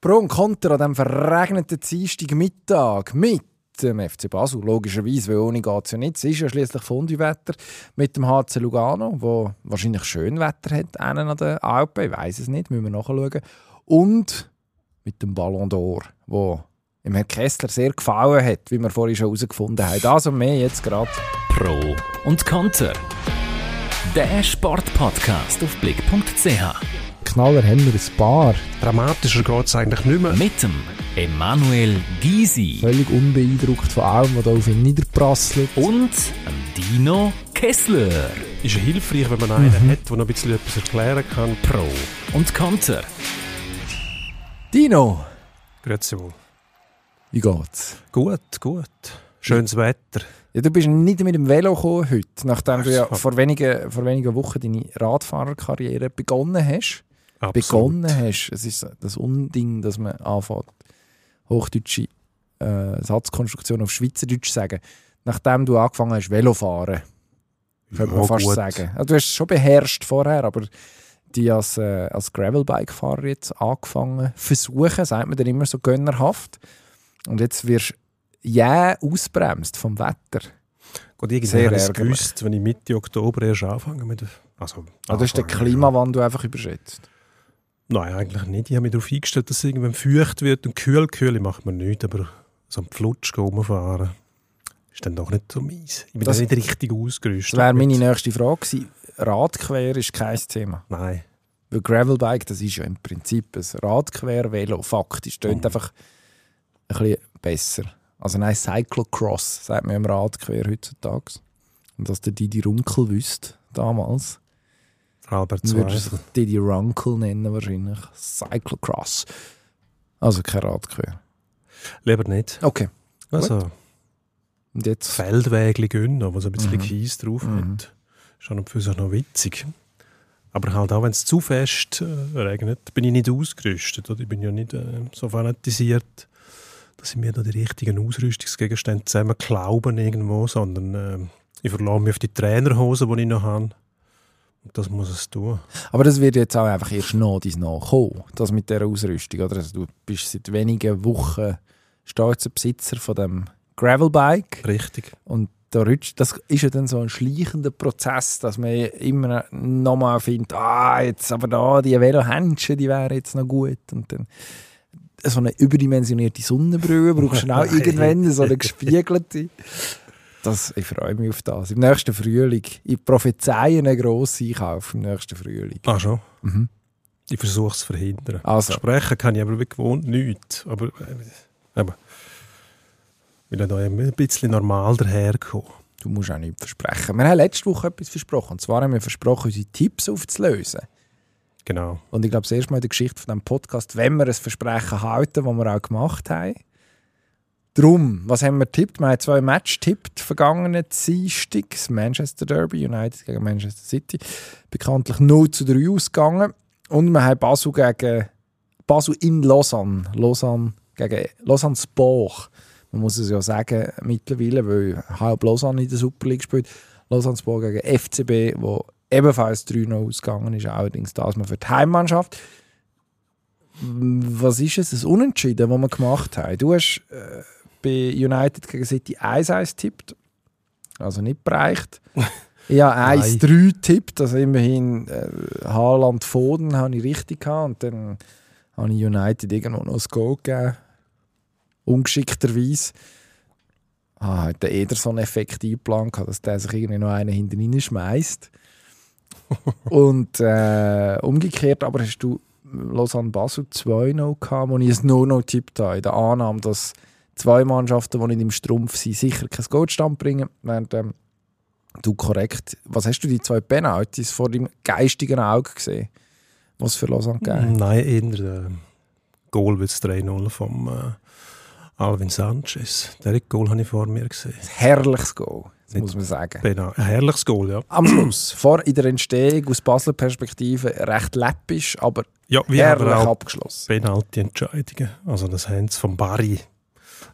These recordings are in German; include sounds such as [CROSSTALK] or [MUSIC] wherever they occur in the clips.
Pro und Contra an diesem verregneten Dienstagmittag mit dem FC Basel, logischerweise, weil ohne geht es ja nicht. Es ist ja schließlich Fondue-Wetter mit dem HC Lugano, wo wahrscheinlich schön Wetter hat, einen an den Alpen, ich weiß es nicht, müssen wir nachschauen. Und mit dem Ballon d'Or, wo im Herrn Kessler sehr gefallen hat, wie wir vorhin schon herausgefunden haben. Das und mehr jetzt gerade. Pro und Konter. Der Sportpodcast auf blick.ch. Knaller haben wir ein paar. Dramatischer geht es eigentlich nicht mehr. Mit dem Emanuel Gysi Völlig unbeeindruckt von allem, was da auf ihn niederprasselt. und dem Dino Kessler. Ist ja hilfreich, wenn man einen hat, der noch ein bisschen etwas erklären kann. Pro und Konter. Dino, Grüezi wohl. wie geht's? Gut, gut. Schönes Wetter. Ja, du bist nicht mit dem Velo gekommen heute, nachdem du ja vor wenigen, vor wenigen Wochen deine Radfahrerkarriere begonnen hast. Absolut. Begonnen hast. Es ist das Unding, dass man anfängt, hochdeutsche äh, Satzkonstruktion auf Schweizerdeutsch zu sagen. Nachdem du angefangen hast, Velofahren, könnte man Ja, fast gut. sagen. Also, du hast es schon beherrscht vorher, aber die als, äh, als Gravelbike-Fahrer jetzt angefangen versuchen, sagt man dann immer so gönnerhaft. Und jetzt wirst du jäh ausbremst vom Wetter. Gut, irgendwie Sehr habe ich es gewusst, wenn ich Mitte Oktober erst anfange mit... Also, Also du hast den anfangen, Klimawandel einfach überschätzt. Nein, eigentlich nicht. Ich habe mich darauf eingestellt, dass es irgendwann feucht wird und kühl, kühl macht man nicht, aber so am Pflutsch rumfahren ist dann doch nicht so mies. Ich bin Das- nicht richtig ausgerüstet. Das wäre meine nächste Frage gewesen. Radquer ist kein Thema. Nein. Weil Gravelbike, das ist ja im Prinzip ein Radquer-Velo. Faktisch tönt Mhm. einfach ein bisschen besser. Also nein, Cyclocross sagt man im Radquer heutzutage. Und dass der Didi Runkel wüsste damals, Albert dann würde er sich Zweifel. Didi Runkel nennen wahrscheinlich. Cyclocross. Also kein Radquer. Lieber nicht. Okay. Also, Und jetzt Feldwägli gönnen, wo so ein bisschen Mhm. Kies drauf Mhm. hat. Schon und für sich noch witzig. Aber halt auch, wenn es zu fest äh, regnet, bin ich nicht ausgerüstet. Oder? Ich bin ja nicht äh, so fanatisiert, dass ich mir da die richtigen Ausrüstungsgegenstände zusammen glauben irgendwo, sondern äh, ich verlasse mich auf die Trainerhose, die ich noch habe. Das muss es tun. Aber das wird jetzt auch einfach erst noch dies nachkommen, das mit dieser Ausrüstung. Oder? Also du bist seit wenigen Wochen stolzer Besitzer von dem Gravelbike Richtig. und da rutscht, das ist ja dann so ein schleichender Prozess, dass man immer nochmal findet, ah, jetzt aber da, die Velohändchen, die wären jetzt noch gut und dann so eine überdimensionierte Sonnenbrille brauchst du auch [LAUGHS] irgendwann, so eine gespiegelte. Das, ich freue mich auf das. Im nächsten Frühling. Ich prophezeie einen grossen Einkauf im nächsten Frühling. Ah, schon. Mhm. Ich versuche es zu verhindern. Also. Sprechen kann ich aber wie gewohnt nichts. Aber, äh, aber ich da ein bisschen normal daherkommen. Du musst auch nichts versprechen. Wir haben letzte Woche etwas versprochen. Und zwar haben wir versprochen, unsere Tipps aufzulösen. Genau. Und ich glaube, das erste Mal in der Geschichte von diesem Podcast, wenn wir ein Versprechen halten, das wir auch gemacht haben. Drum, was haben wir getippt? Wir haben zwei Matches getippt, vergangenen Dienstag. Das Manchester Derby, United gegen Manchester City. Bekanntlich 0 zu 3 ausgegangen. Und wir haben Basel gegen Basel in Lausanne. Lausanne gegen Lausanne Sport. Man muss es ja sagen mittlerweile, weil halb Lausanne in der Super League spielt. Lausanne Sport gegen FCB, wo ebenfalls 3-0 ausgegangen ist, allerdings das mal für die Heimmannschaft. Was ist es, das Unentschieden, das wir gemacht haben? Du hast äh, bei United gegen City 1-1 getippt, also nicht bereicht. Ich habe [LAUGHS] 1-3 getippt, also immerhin äh, Haaland Foden habe ich richtig gehabt und dann habe ich United irgendwo noch ein Goal gegeben. Ungeschickterweise. Ah, hat der Ederson-Effekt eingeplant, gehabt, dass der sich irgendwie noch einen hinten schmeißt. [LAUGHS] Und äh, umgekehrt, aber hast du Lausanne Basel 2-0 gehabt, wo ich ein No-No tippt habe, in der Annahme, dass zwei Mannschaften, die nicht im Strumpf sind, sicher kein Goldstand bringen, während ähm, du korrekt. Was hast du die zwei Penalties vor deinem geistigen Auge gesehen, was für Lausanne gegeben? Nein, eher der Goal wird 3-0 vom äh, Alvin Sanchez. Der Goal habe ich vor mir gesehen. Herrliches Goal, das muss man sagen. Genau. Ein herrliches Goal, ja. Am Schluss, vor in der Entstehung aus Basler Perspektive, recht läppisch, aber Ja, herrlich abgeschlossen. Penalty-Entscheidungen. Also das haben sie von Barry.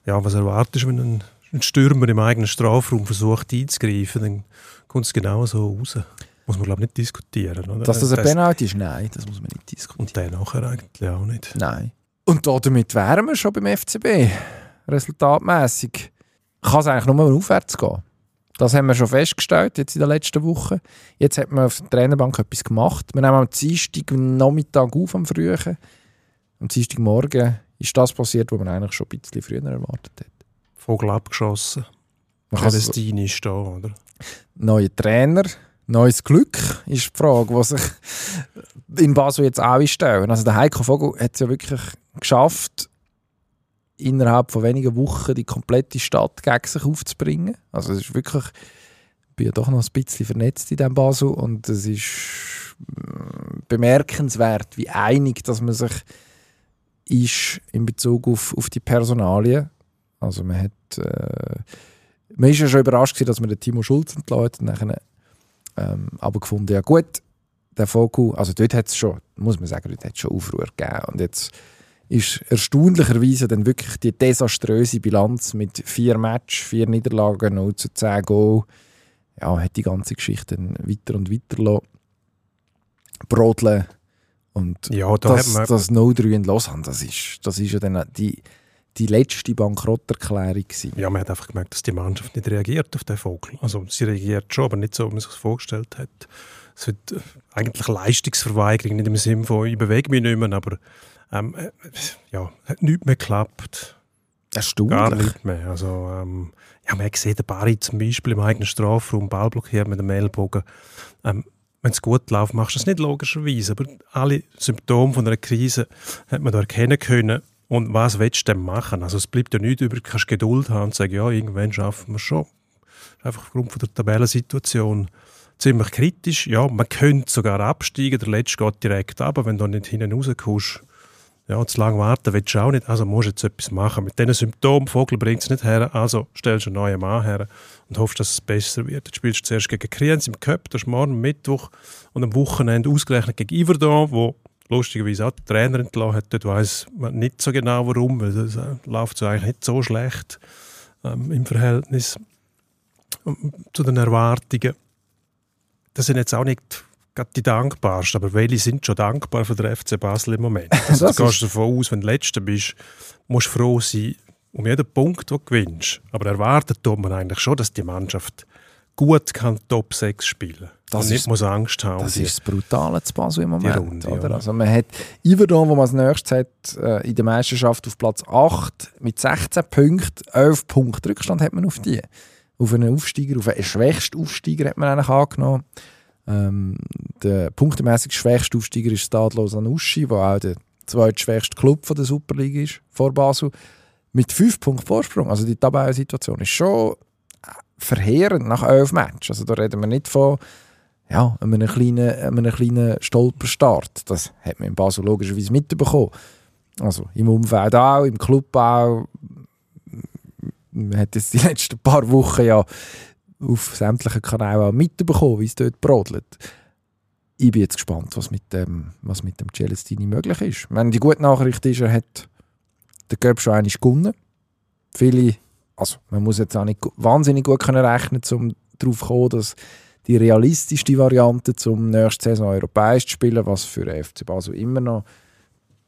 Ja, was erwartest du, wenn ein, ein Stürmer im eigenen Strafraum versucht einzugreifen, dann kommt es genau so raus. Muss man, glaube ich, nicht diskutieren. Oder? Dass das ein Penalty ist, nein, das muss man nicht diskutieren. Und der nachher eigentlich auch nicht. Nein. Und damit wären wir schon beim FCB. Resultatmäßig kann es eigentlich nur aufwärts gehen. Das haben wir schon festgestellt jetzt in der letzten Woche. Jetzt hat man auf der Trainerbank etwas gemacht. Wir nehmen am Dienstag Nachmittag auf, am Frühen. Am Dienstagmorgen ist das passiert, was man eigentlich schon ein bisschen früher erwartet hat. Vogel abgeschossen. Man kann Palästina ist da, oder? neuer Trainer, neues Glück ist die Frage, was sich in Basel jetzt auch stellen. Also der Heiko Vogel hat es ja wirklich geschafft, innerhalb von wenigen Wochen die komplette Stadt gegen sich aufzubringen. Also es ist wirklich, ich bin ja doch noch ein bisschen vernetzt in diesem Basel und es ist mm, bemerkenswert, wie einig dass man sich ist in Bezug auf, auf die Personalien. Also man hat äh, man ist ja schon überrascht gewesen, dass man den Timo Schulz entlädt nachher ähm, aber gefunden, ja gut, der Vogel, also dort hat es schon, muss man sagen, dort hat schon Aufruhr gegeben und jetzt ist erstaunlicherweise dann wirklich die desaströse Bilanz mit vier Matches, vier Niederlagen, 0 zu 10 Goal, ja, hat die ganze Geschichte dann weiter und weiter lassen. brodeln und Ja, da das, hat man... das 0-3 in Lausanne, das ist, das ist ja dann die, die letzte Bankrotterklärung gewesen. Ja, man hat einfach gemerkt, dass die Mannschaft nicht reagiert auf den Vogel. Also sie reagiert schon, aber nicht so, wie man sich das vorgestellt hat. Es wird äh, eigentlich Leistungsverweigerung, nicht im Sinne von «ich bewege mich nicht mehr», aber ähm, äh, ja, hat nichts mehr geklappt. Gar Erstaunlich. nicht mehr. Also, ähm, ja, man hat gesehen, der Barry zum Beispiel im eigenen Strafraum Ball blockiert mit dem Ellbogen. Ähm, wenn es gut läuft, machst du das nicht logischerweise, aber alle Symptome von einer Krise hat man da erkennen können. Und was willst du denn machen? Also es bleibt ja nichts über, du kannst Geduld haben und sagen, ja, irgendwann schaffen wir es schon. Einfach aufgrund von der Tabellensituation ziemlich kritisch. Ja, man könnte sogar absteigen, der Letzte geht direkt ab, wenn du nicht hinten rauskommst. Ja, zu lange warten willst du auch nicht, also musst du jetzt etwas machen. Mit diesen Symptomen, Vogel bringt es nicht her, also stellst du einen neuen Mann her und hoffst, dass es besser wird. Jetzt spielst du zuerst gegen Kriens im Cup, das ist morgen Mittwoch und am Wochenende ausgerechnet gegen Iverdon, wo lustigerweise auch der Trainer entlassen hat. Dort weiss man nicht so genau warum, weil das äh, läuft so eigentlich nicht so schlecht ähm, im Verhältnis ähm, zu den Erwartungen. Das sind jetzt auch nicht gerade die dankbarsten, aber welche sind schon dankbar für den FC Basel im Moment? [LAUGHS] Also, Das du gehst davon aus, wenn du Letzter bist, musst du froh sein um jeden Punkt, den du gewinnst. Aber erwartet tut man eigentlich schon, dass die Mannschaft gut kann Top 6 spielen Das und nicht ist- muss Angst haben. Das die- ist das Brutale zu Basel im Moment. Runde, oder? oder? Also man hat Iverdon, wo man als nächstes hat, äh, in der Meisterschaft auf Platz 8 mit 16 Punkten, 11 Punkte Rückstand hat man auf die. Auf einen Aufsteiger, auf einen schwächsten Aufsteiger hat man eigentlich angenommen. Ähm, der punktemäßig schwächste Aufsteiger ist Stadlos Anuschi, der auch der zweitschwächste Club von der Superliga ist, vor Basel. Mit 5 Punkten Vorsprung. Also die Tabellensituation ist schon äh, verheerend nach 11 Matches. Also da reden wir nicht von ja, einem kleinen, einem kleinen Stolperstart. Das hat man in Basel logischerweise mitbekommen. Also im Umfeld auch, im Club auch. Man hat jetzt die letzten paar Wochen ja auf sämtlichen Kanälen auch mitbekommen, wie es dort brodelt. Ich bin jetzt gespannt, was mit dem, was mit dem Celestini möglich ist. Meine, die gute Nachricht ist, er hat den Cup schon einmal gewonnen. Viele, also man muss jetzt auch nicht wahnsinnig gut können rechnen, um darauf zu kommen, dass die realistischste Variante zum nächsten Saison europäisch zu spielen, was für den FC Basel immer noch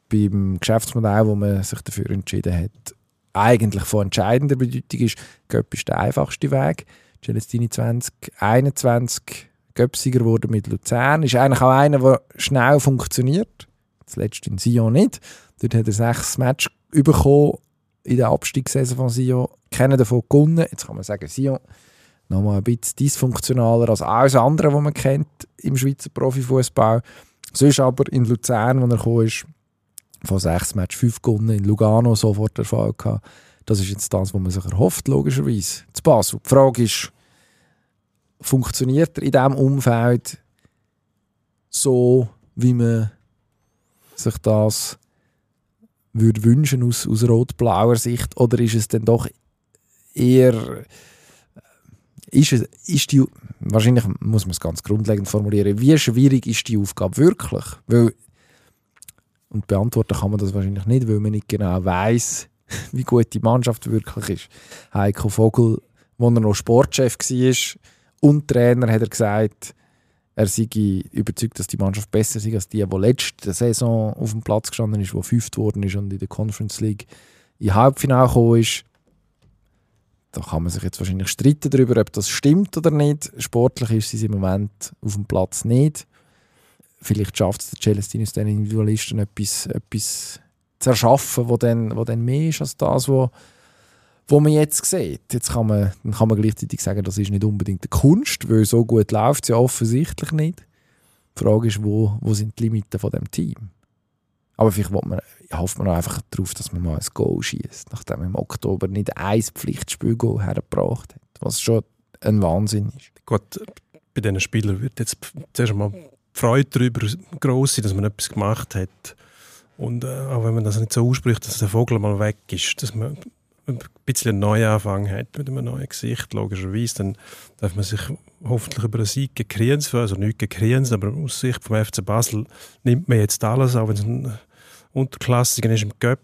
beim Geschäftsmodell, wo man sich dafür entschieden hat, eigentlich von entscheidender Bedeutung ist. Göpp ist der einfachste Weg. Celestini 2021 Göpsiger wurde mit Luzern. Ist eigentlich auch einer, der schnell funktioniert. Zuletzt in Sion nicht. Dort hat er sechs Matches bekommen in der Abstiegssaison von Sion. Kennen davon gewonnen. Jetzt kann man sagen, Sion nochmal ein bisschen dysfunktionaler als alles andere, was man kennt im Schweizer Profifußball. Sonst aber in Luzern, wo er gekommen ist, von sechs Matches fünf gewonnen, in Lugano sofort der Fall gehabt. Das ist jetzt das, was man sich erhofft, logischerweise. Zu Basel. Die Frage ist, funktioniert er in diesem Umfeld so, wie man sich das würde wünschen aus, aus rot-blauer Sicht? Oder ist es dann doch eher ist, es, ist die, wahrscheinlich muss man es ganz grundlegend formulieren, wie schwierig ist die Aufgabe wirklich? Weil, und beantworten kann man das wahrscheinlich nicht, weil man nicht genau weiß, [LAUGHS] wie gut die Mannschaft wirklich ist. Heiko Vogel, als er noch Sportchef war und Trainer, hat er gesagt, er sei überzeugt, dass die Mannschaft besser sei als die, die letzte Saison auf dem Platz gestanden ist, die fünft worden ist und in der Conference League in Halbfinale gekommen ist. Da kann man sich jetzt wahrscheinlich streiten darüber, ob das stimmt oder nicht. Sportlich ist sie im Moment auf dem Platz nicht. Vielleicht schafft es der Celestinus den Individualisten etwas, etwas zu erschaffen, wo dann, wo dann mehr ist als das, was wo man jetzt sieht. Jetzt kann man, dann kann man gleichzeitig sagen, das ist nicht unbedingt eine Kunst, weil so gut läuft es ja offensichtlich nicht. Die Frage ist, wo, wo sind die Limiten von dem Team? Aber vielleicht man, hofft man einfach darauf, dass man mal ein Goal schießt, nachdem man im Oktober nicht ein Pflichtspiel hergebracht hat, was schon ein Wahnsinn ist. Gut, bei diesen Spielern wird jetzt zuerst einmal die Freude darüber groß sein, dass man etwas gemacht hat. Und äh, auch wenn man das nicht so ausspricht, dass der Vogel mal weg ist, dass man ein bisschen einen Neuanfang hat mit einem neuen Gesicht, logischerweise, dann darf man sich hoffentlich über einen Sieg freuen, also nicht Kriens, aber aus Sicht vom FC Basel nimmt man jetzt alles, auch wenn es ein Unterklassiker ist im Göpp.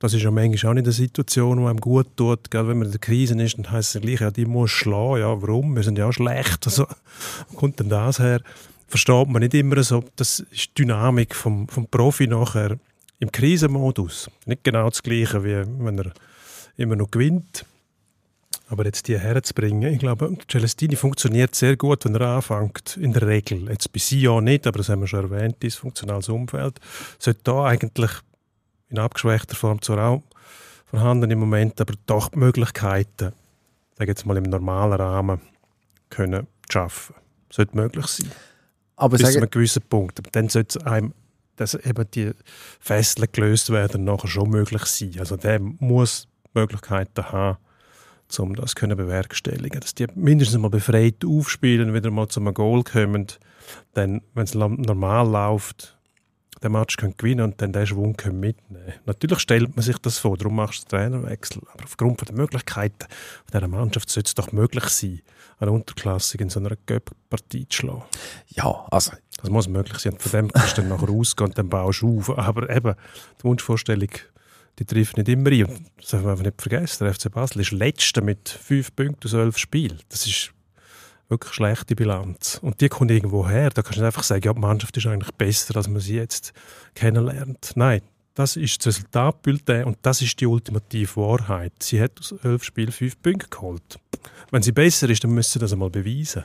Das ist ja manchmal auch nicht eine Situation, die einem gut tut. Gerade wenn man in der Krise ist, dann heisst es gleich, ja, die muss schlagen. Ja, warum? Wir sind ja auch schlecht. Also, wo kommt denn das her? Versteht man nicht immer so. Das ist die Dynamik vom, vom Profi nachher im Krisenmodus. Nicht genau das Gleiche, wie wenn er immer noch gewinnt. Aber jetzt die herzubringen, ich glaube, Celestini funktioniert sehr gut, wenn er anfängt, in der Regel. Jetzt bei Sion nicht, aber das haben wir schon erwähnt, dieses funktionales Umfeld. Sollte da eigentlich in abgeschwächter Form zwar auch vorhanden im Moment, aber doch die Möglichkeiten, sage jetzt mal im normalen Rahmen, können schaffen. Sollte möglich sein. Aber Bis zu einem gewissen Punkt. Aber dann sollte es einem, dass eben die Fesseln gelöst werden, nachher schon möglich sein. Also der muss Möglichkeiten haben, um das zu bewerkstelligen. Dass die mindestens mal befreit aufspielen, wieder mal zu einem Goal kommen, dann, wenn es normal läuft, den Match können gewinnen und dann den Schwung können mitnehmen Natürlich stellt man sich das vor, darum machst du den Trainerwechsel. Aber aufgrund der Möglichkeiten dieser Mannschaft sollte es doch möglich sein, eine Unterklasse in so einer Göpp-Partie zu schlagen. Ja, also... Das muss möglich sein. Von dem kannst du dann nachher rausgehen und dann baust du auf. Aber eben, die Wunschvorstellung die trifft nicht immer ein. Und das darf man einfach nicht vergessen. Der FC Basel ist letzter mit fünf Punkten aus elf Spielen. Das ist wirklich eine schlechte Bilanz. Und die kommt irgendwo her. Da kannst du nicht einfach sagen, ja, die Mannschaft ist eigentlich besser, als man sie jetzt kennenlernt. Nein, das ist das Resultatbulletin und das ist die ultimative Wahrheit. Sie hat aus elf Spielen fünf Punkte geholt. Wenn sie besser ist, dann müssen sie das einmal beweisen.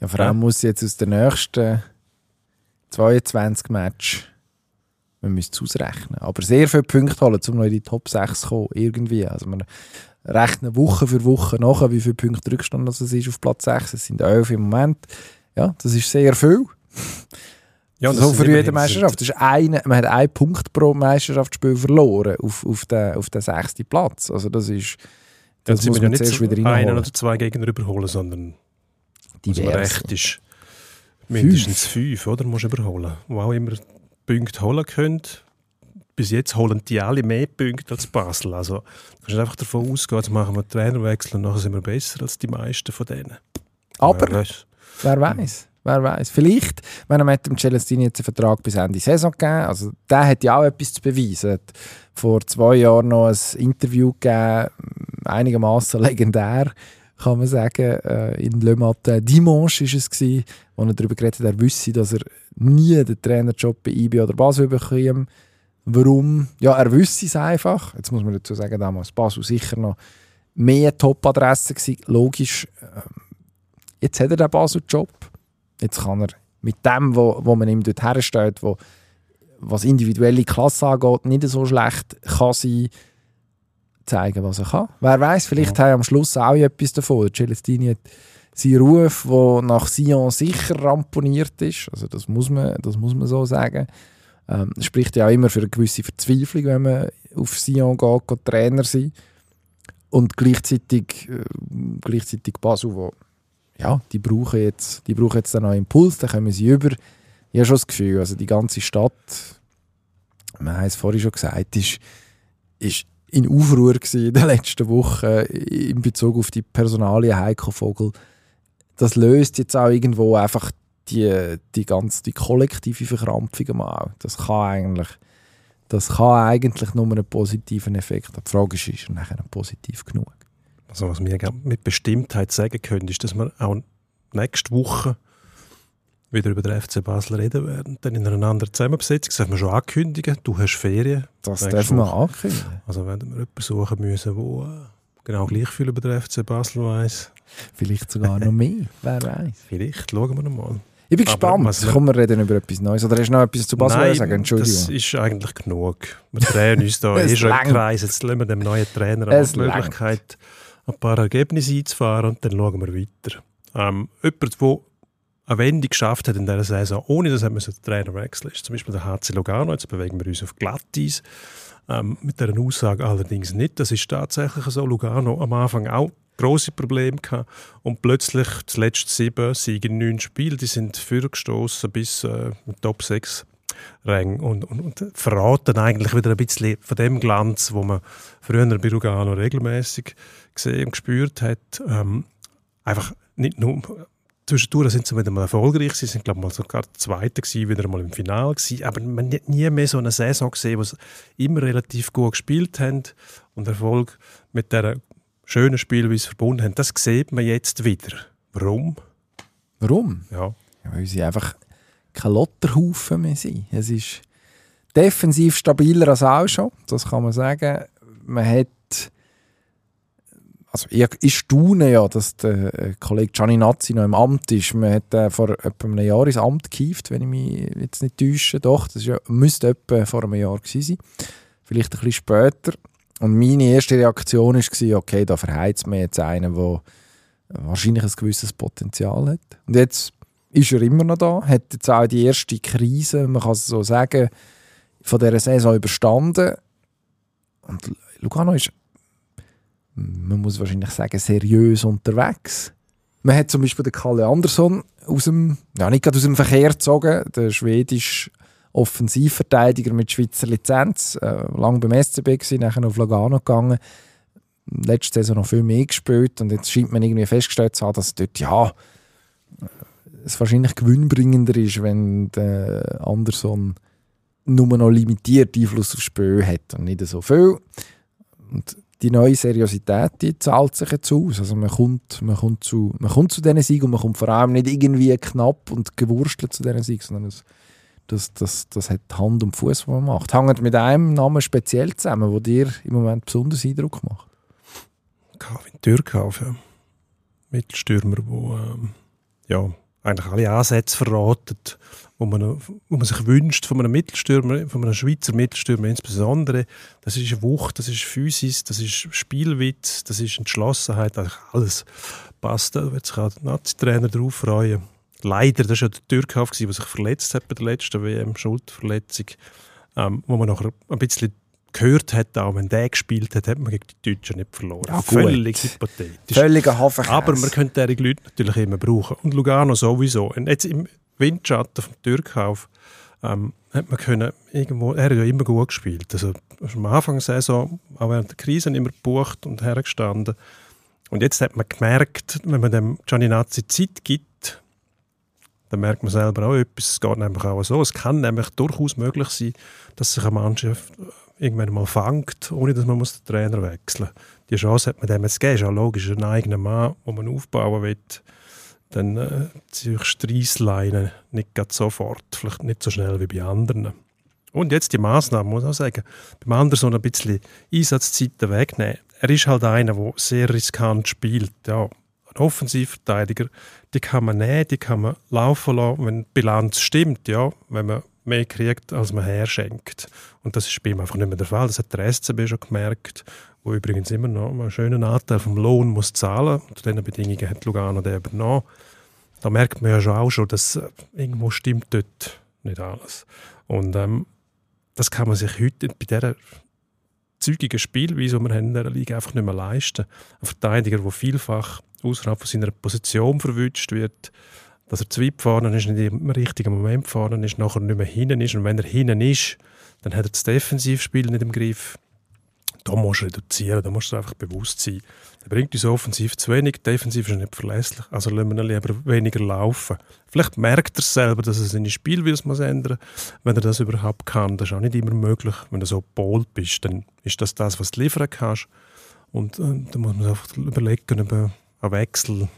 Ja, vor allem ja. muss sie jetzt aus den nächsten 22 Matches man müsste es ausrechnen. Aber sehr viele Punkte holen, um noch in die Top 6 zu kommen, irgendwie. Also man rechnet Woche für Woche nach, wie viele Punkte Rückstand das ist auf Platz 6. Es sind 11 im Moment. Ja, das ist sehr viel. Ja, so für jede Meisterschaft. Das ist eine, man hat einen Punkt pro Meisterschaftsspiel verloren auf, auf, den, auf den sechsten Platz. Also das ist... Das muss man ja nicht wieder einen oder zwei Gegner überholen, sondern Diverse. recht ist mindestens fünf, oder? Musst du überholen. Wo auch immer Punkte holen können. Bis jetzt holen die alle mehr Punkte als Basel. Also du kannst einfach davon ausgehen, jetzt machen wir Trainerwechsel und nachher sind wir besser als die meisten von denen. Aber wer weiß. Wer weiß. Wer weiß. Vielleicht, wenn er mit dem Celestini jetzt einen Vertrag bis Ende Saison gegeben also der hat ja auch etwas zu beweisen. Hat vor zwei Jahren noch ein Interview gegeben, einigermaßen legendär, kann man sagen. Äh, in Le Matin Dimanche war es, gewesen, wo er darüber geredet hat, er wüsste, dass er nie den Trainerjob bei IB oder Basel bekommen. Warum? Ja, er wüsste es einfach. Jetzt muss man dazu sagen, damals Basel sicher noch mehr Top-Adressen gewesen. Logisch, äh, jetzt hat er den Basel-Job. Jetzt kann er mit dem, wo, wo man ihm dort herstellt, wo, was individuelle Klasse angeht, nicht so schlecht kann sein, zeigen, was er kann. Wer weiß, vielleicht ja. haben am Schluss auch etwas davon. Celestini hat sein Ruf, der nach Sion sicher ramponiert ist. Also das muss man, das muss man so sagen. Ähm, das spricht ja auch immer für eine gewisse Verzweiflung, wenn man auf Sion geht, geht Trainer sein. Und gleichzeitig, äh, gleichzeitig Basel, wo, ja, die brauchen jetzt, die brauchen jetzt einen Impuls, dann kommen sie über. Ich habe schon das Gefühl, also die ganze Stadt, man hat es vorhin schon gesagt, ist, ist in Aufruhr in [LAUGHS] den letzten Wochen in Bezug auf die Personalie Heiko Vogel das löst jetzt auch irgendwo einfach die, die ganze die kollektive Verkrampfung mal. Das kann eigentlich das kann eigentlich nur einen positiven Effekt haben. Die Frage ist, ist er nachher positiv genug? Also was wir mit Bestimmtheit sagen können, ist, dass wir auch nächste Woche wieder über den FC Basel reden werden, dann in einer anderen Zusammensetzung. Das dürfen wir schon ankündigen. Du hast Ferien. Das dürfen wir ankündigen. Also werden wir jemanden suchen müssen, der äh, genau gleich viel über den FC Basel weiss. Vielleicht sogar noch mehr, [LAUGHS] wer weiß. Vielleicht, schauen wir noch mal. Ich bin Aber gespannt. was wir- Komm, wir reden über etwas Neues. Oder hast du noch etwas zu Basel Nein, sagen? das Entschuldigung. ist eigentlich genug. Wir drehen uns da [LAUGHS] eh schon im. Kreis. Jetzt lassen wir dem neuen Trainer die Möglichkeit, ein paar Ergebnisse einzufahren und dann schauen wir weiter. Ähm, jemand, der eine Wende geschafft hat in dieser Saison, ohne dass er den Trainer wechseln ist zum Beispiel der HC Lugano. Jetzt bewegen wir uns auf Glatteis. Ähm, mit dieser Aussage allerdings nicht. Das ist tatsächlich so. Lugano am Anfang auch große Probleme gehabt und plötzlich die letzten sieben Siege in neun Spielen, die sind vorgestoßen bis äh, Top 6 Rang und, und, und verraten eigentlich wieder ein bisschen von dem Glanz, wo man früher bei Lugano regelmäßig gesehen und gespürt hat. Ähm, einfach nicht nur zwischendurch sind sie wieder mal erfolgreich, sie sind glaube ich mal sogar Zweiter gewesen, wieder mal im Finale gewesen, aber man hat nie mehr so eine Saison gesehen, wo sie immer relativ gut gespielt haben und Erfolg mit der schönen Spielweise verbunden haben. Das sieht man jetzt wieder. Warum? Warum? Ja, Ja, weil sie einfach kein Lotterhaufen mehr sind. Es ist defensiv stabiler als auch schon, das kann man sagen. Man hat also ich, ich staune ja, dass der äh, Kollege Gianni Nazzi noch im Amt ist. Man hat äh, vor etwa einem Jahr ins Amt gehievt, wenn ich mich jetzt nicht täusche. Doch, das ja, müsste etwa vor einem Jahr gewesen sein. Vielleicht ein bisschen später. Und meine erste Reaktion war, okay, da verheizt man jetzt einen, der wahrscheinlich ein gewisses Potenzial hat. Und jetzt ist er immer noch da, hat jetzt auch die erste Krise, man kann es so sagen, von dieser Saison überstanden. Und Lugano ist, man muss wahrscheinlich sagen, seriös unterwegs. Man hat zum Beispiel den Kalle Andersson aus dem, ja nicht gerade aus dem Verkehr gezogen, der schwedische Offensivverteidiger mit Schweizer Lizenz, äh, lang beim SCB gewesen, nachher auf Lugano gegangen, letzte Saison noch viel mehr gespielt und jetzt scheint man irgendwie festgestellt zu haben, dass dort ja es wahrscheinlich gewinnbringender ist, wenn der Anderson nur noch limitiert Einfluss aufs Spiel hat und nicht so viel. Und die neue Seriosität, die zahlt sich jetzt aus. Also man kommt, man kommt zu, man kommt zu diesen Siegen und man kommt vor allem nicht irgendwie knapp und gewurstelt zu diesen Siegen, sondern es, das, das, das hat Hand und Fuß, was man macht. Hängt mit einem Namen speziell zusammen, der dir im Moment besonders Eindruck macht. Calvin Türkauf, ja. Mittelstürmer, wo ähm, ja, eigentlich alle Ansätze verratet, wo man, wo man sich wünscht von einem Mittelstürmer, von einem Schweizer Mittelstürmer insbesondere. Das ist Wucht, das ist Physis, das ist Spielwitz, das ist Entschlossenheit, eigentlich alles passt. Da wird sich auch der Nazi-Trainer darauf freuen. Leider, das war ja der Türkauf, der sich verletzt hat bei der letzten WM, Schulterverletzung, ähm, wo man nachher ein bisschen gehört hat, auch wenn der gespielt hat, hat man gegen die Deutschen nicht verloren. Ja. Völlig hypothetisch. Völliger Hafen. Aber man könnte diese Leute natürlich immer brauchen. Und Lugano sowieso. Und jetzt im Windschatten vom Türkauf ähm, hat man können irgendwo, er hat ja immer gut gespielt. Also am Anfang der Saison, auch während der Krise immer gebucht und hergestanden. Und jetzt hat man gemerkt, wenn man dem Gianninazzi Zeit gibt, dann merkt man selber auch etwas. Es geht nämlich auch so. Es kann nämlich durchaus möglich sein, dass sich eine Mannschaft irgendwann mal fängt, ohne dass man muss den Trainer wechseln muss. Die Chance hat man dem jetzt gegeben. Ist auch logisch, ein eigener Mann, den man aufbauen will, dann äh, ziehe ich Streissleinen nicht gerade sofort, vielleicht nicht so schnell wie bei anderen. Und jetzt die Massnahmen, muss ich auch sagen, beim anderen so ein bisschen Einsatzzeiten wegnehmen. Er ist halt einer, der sehr riskant spielt. Ja, ein Offensivverteidiger, die kann man nehmen, die kann man laufen lassen, wenn die Bilanz stimmt, ja, wenn man mehr kriegt, als man herschenkt. Und das ist bei ihm einfach nicht mehr der Fall. Das hat der SCB schon gemerkt, wo übrigens immer noch einen schönen Anteil vom Lohn muss zahlen. Unter diesen Bedingungen hat Lugano den übernommen. Da merkt man ja schon auch schon, dass äh, irgendwo stimmt dort nicht alles. Und ähm, das kann man sich heute bei dieser zügigen Spielweise, die wir haben in dieser Liga, einfach nicht mehr leisten. Ein Verteidiger, der vielfach außerhalb von seiner Position verwünscht wird, dass er zu weit vorne ist, nicht im richtigen Moment vorne ist, nachher nicht mehr hinten ist. Und wenn er hinten ist, dann hat er das Defensivspiel nicht im Griff. Da musst du reduzieren, da musst du einfach bewusst sein. Der bringt uns offensiv zu wenig, defensiv ist er nicht verlässlich, also lassen wir ihn lieber weniger laufen. Vielleicht merkt er selber, dass er seine Spielweise muss ändern wenn er das überhaupt kann. Das ist auch nicht immer möglich. Wenn du so bold bist, dann ist das das, was du liefern kannst. Und äh, da muss man einfach überlegen, ob einen Wechsel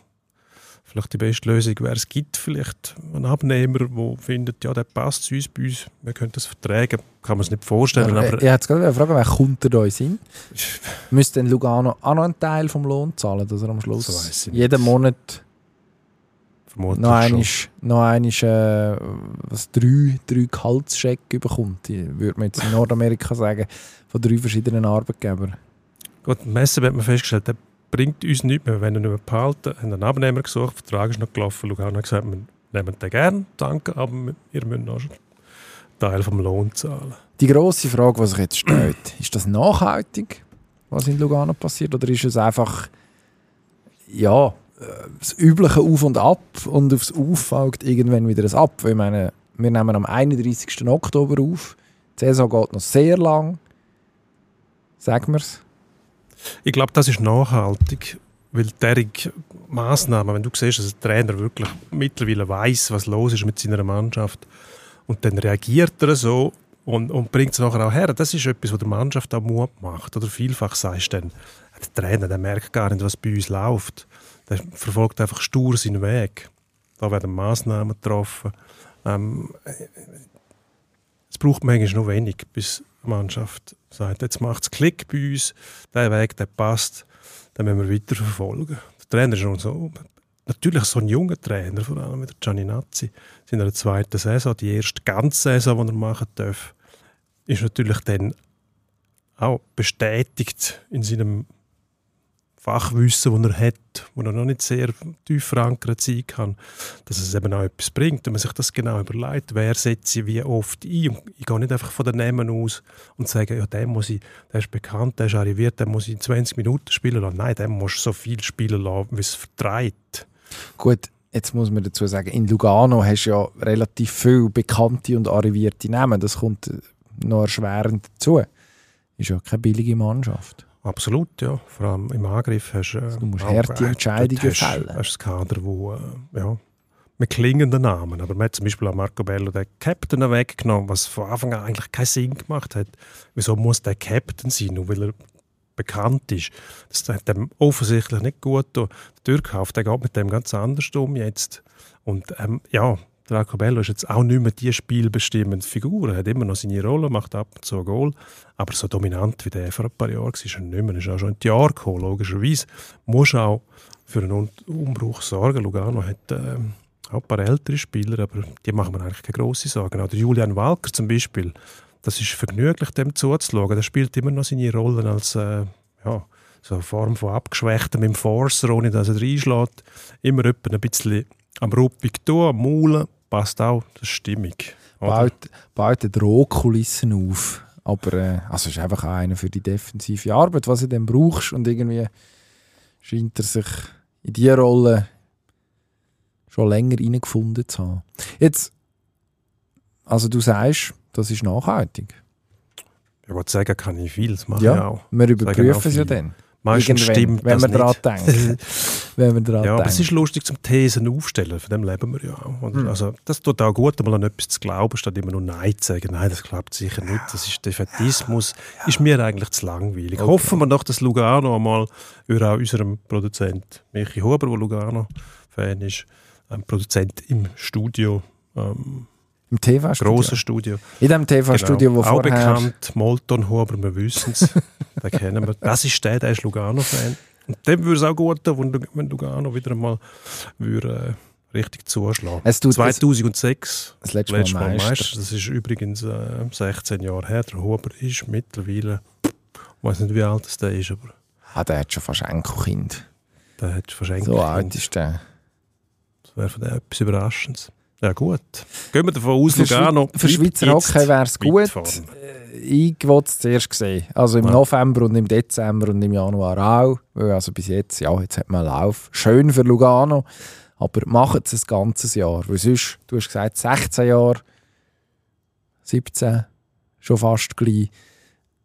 vielleicht die beste Lösung wäre, es gibt vielleicht einen Abnehmer, der findet, ja, der passt zu uns, bei uns, wir können das vertragen. Kann man es nicht vorstellen, Ja, aber ich hätte gerade fragen, wer kommt da in den Sinn? [LAUGHS] Müsste denn Lugano auch noch einen Teil vom Lohn zahlen, dass er am Schluss jeden. Monat vermutlich noch einmal, noch einmal äh, was, drei, drei Gehaltscheck bekommt, würde man jetzt in Nordamerika sagen, von drei verschiedenen Arbeitgebern. Gut, Messen hat man festgestellt, der bringt uns nichts mehr, wenn er nicht mehr behalten. haben einen Abnehmer gesucht, der Vertrag ist noch gelaufen. Lugano hat gesagt, wir nehmen den gerne, danke, aber ihr müsst noch einen Teil vom Lohn zahlen. Die grosse Frage, die sich jetzt stellt, [CLEARS THROAT] ist das nachhaltig, was in Lugano passiert, oder ist es einfach ja, äh, das übliche Auf und Ab und aufs Auf folgt irgendwann wieder ein Ab? Ich meine, wir nehmen am 31. Oktober auf, die Saison geht noch sehr lang, sagen wir es. Ich glaube, das ist nachhaltig, weil derige Massnahmen, wenn du siehst, dass ein Trainer wirklich mittlerweile weiß, was los ist mit seiner Mannschaft und dann reagiert er so und, und bringt es nachher auch her, das ist etwas, was der Mannschaft auch Mut macht. Oder vielfach sagst du dann, der Trainer der merkt gar nicht, was bei uns läuft. Der verfolgt einfach stur seinen Weg. Da werden Massnahmen getroffen. Ähm, braucht manchmal noch wenig, bis die Mannschaft sagt, jetzt macht es Klick bei uns, der Weg, der passt, den müssen wir weiterverfolgen. Der Trainer ist noch so, natürlich so ein junger Trainer, vor allem mit der Gianninazzi, in der zweiten Saison, die erste ganze Saison, die er machen darf, ist natürlich dann auch bestätigt in seinem Fachwissen, das er hat, wo er noch nicht sehr tief verankert sein kann, dass es eben auch etwas bringt. Wenn man sich das genau überlegt, wer setzt sie wie oft ein. Und ich gehe nicht einfach von den Namen aus und sage, ja, der, muss ich, der ist bekannt, der ist arriviert, der muss ich in 20 Minuten spielen lassen. Nein, der muss so viel spielen lassen, wie es vertreibt. Gut, jetzt muss man dazu sagen, in Lugano hast du ja relativ viele bekannte und arrivierte Namen. Das kommt äh, noch erschwerend dazu. Ist ja keine billige Mannschaft. Absolut, ja. Vor allem im Angriff hast äh, Du musst harte äh, Entscheidungen hast, fällen. Hast das Kader, wo, äh, ja, mit klingenden Namen. Aber man hat zum Beispiel auch Marco Bello den Captain weggenommen, was von Anfang an eigentlich keinen Sinn gemacht hat. Wieso muss der Captain sein, nur weil er bekannt ist? Das hat dem offensichtlich nicht gut getan. Der Türkhauf, der geht mit dem ganz anders um jetzt. Und ähm, ja, der Marco Bello ist jetzt auch nicht mehr die spielbestimmende Figur. Er hat immer noch seine Rolle, macht ab und zu ein Goal. Aber so dominant wie der vor ein paar Jahren war, ist er nicht mehr. Er ist auch schon in die Jahre gekommen, logischerweise. Muss auch für einen Umbruch sorgen. Lugano hat ähm, auch ein paar ältere Spieler, aber die machen mir eigentlich keine grosse Sorgen. Auch der Julian Walker zum Beispiel, das ist vergnüglich, dem zuzuschauen. Der spielt immer noch seine Rollen als äh, ja, so eine Form von abgeschwächtem Enforcer, ohne dass er reinschlägt. Immer ein bisschen am Ruppig tun, am Maulen, passt auch, das ist stimmig. oder? Baut, baut eine Drohkulissen auf. Aber äh, also ist einfach auch einer für die defensive Arbeit, was du dann brauchst. Und irgendwie scheint er sich in diese Rolle schon länger reingefunden zu haben. Jetzt, also du sagst, das ist nachhaltig. Ich wollte sagen, kann ich viel, das mache Ja, ich auch. Wir überprüfen es ja dann. Meistens stimmt wenn das daran nicht. denken. [LAUGHS] wenn wir daran Ja, aber es ist lustig zum Thesen aufstellen, von dem leben wir ja auch. Und Hm. Also, das tut auch gut, mal an etwas zu glauben, statt immer nur Nein zu sagen. Nein, das klappt sicher nicht. Das ist Defetismus. Ist mir eigentlich zu langweilig. Okay. Hoffen wir doch, dass Lugano einmal, über auch unserem Produzent Michi Huber, der Lugano-Fan ist, ein Produzent im Studio, ähm, Im TV-Studio. grosses Studio. In dem TV-Studio, Genau. wo Auch vorher... bekannt, Molton Huber, wir wissen es. [LAUGHS] den kennen wir. Das ist der, der ist Lugano-Fan. Und dem würde es auch gut tun, wenn Lu- wenn Lugano wieder einmal würde, äh, richtig zuschlagen Es tut 2006, das letzte letztes Mal Mal Meister. Meister. Das ist übrigens äh, 16 Jahre her. Der Huber ist mittlerweile, ich weiß nicht, wie alt das der ist, aber Ah, der hat schon fast Enkelkind. der hat verschenkt. So alt ist der. Das wäre von dem etwas Überraschendes. Ja, gut. Gehen wir davon aus, Für, Lugano. Für Schweizer Hockey wäre es gut. vorne. Äh, Ich wollte es zuerst sehen. Also im Ja. November und im Dezember und im Januar auch. Weil Also bis jetzt, ja, jetzt hat man einen Lauf. Schön für Lugano. Aber machen es ein ganzes Jahr. Weil sonst, du hast gesagt, 16 Jahre, 17, schon fast gleich.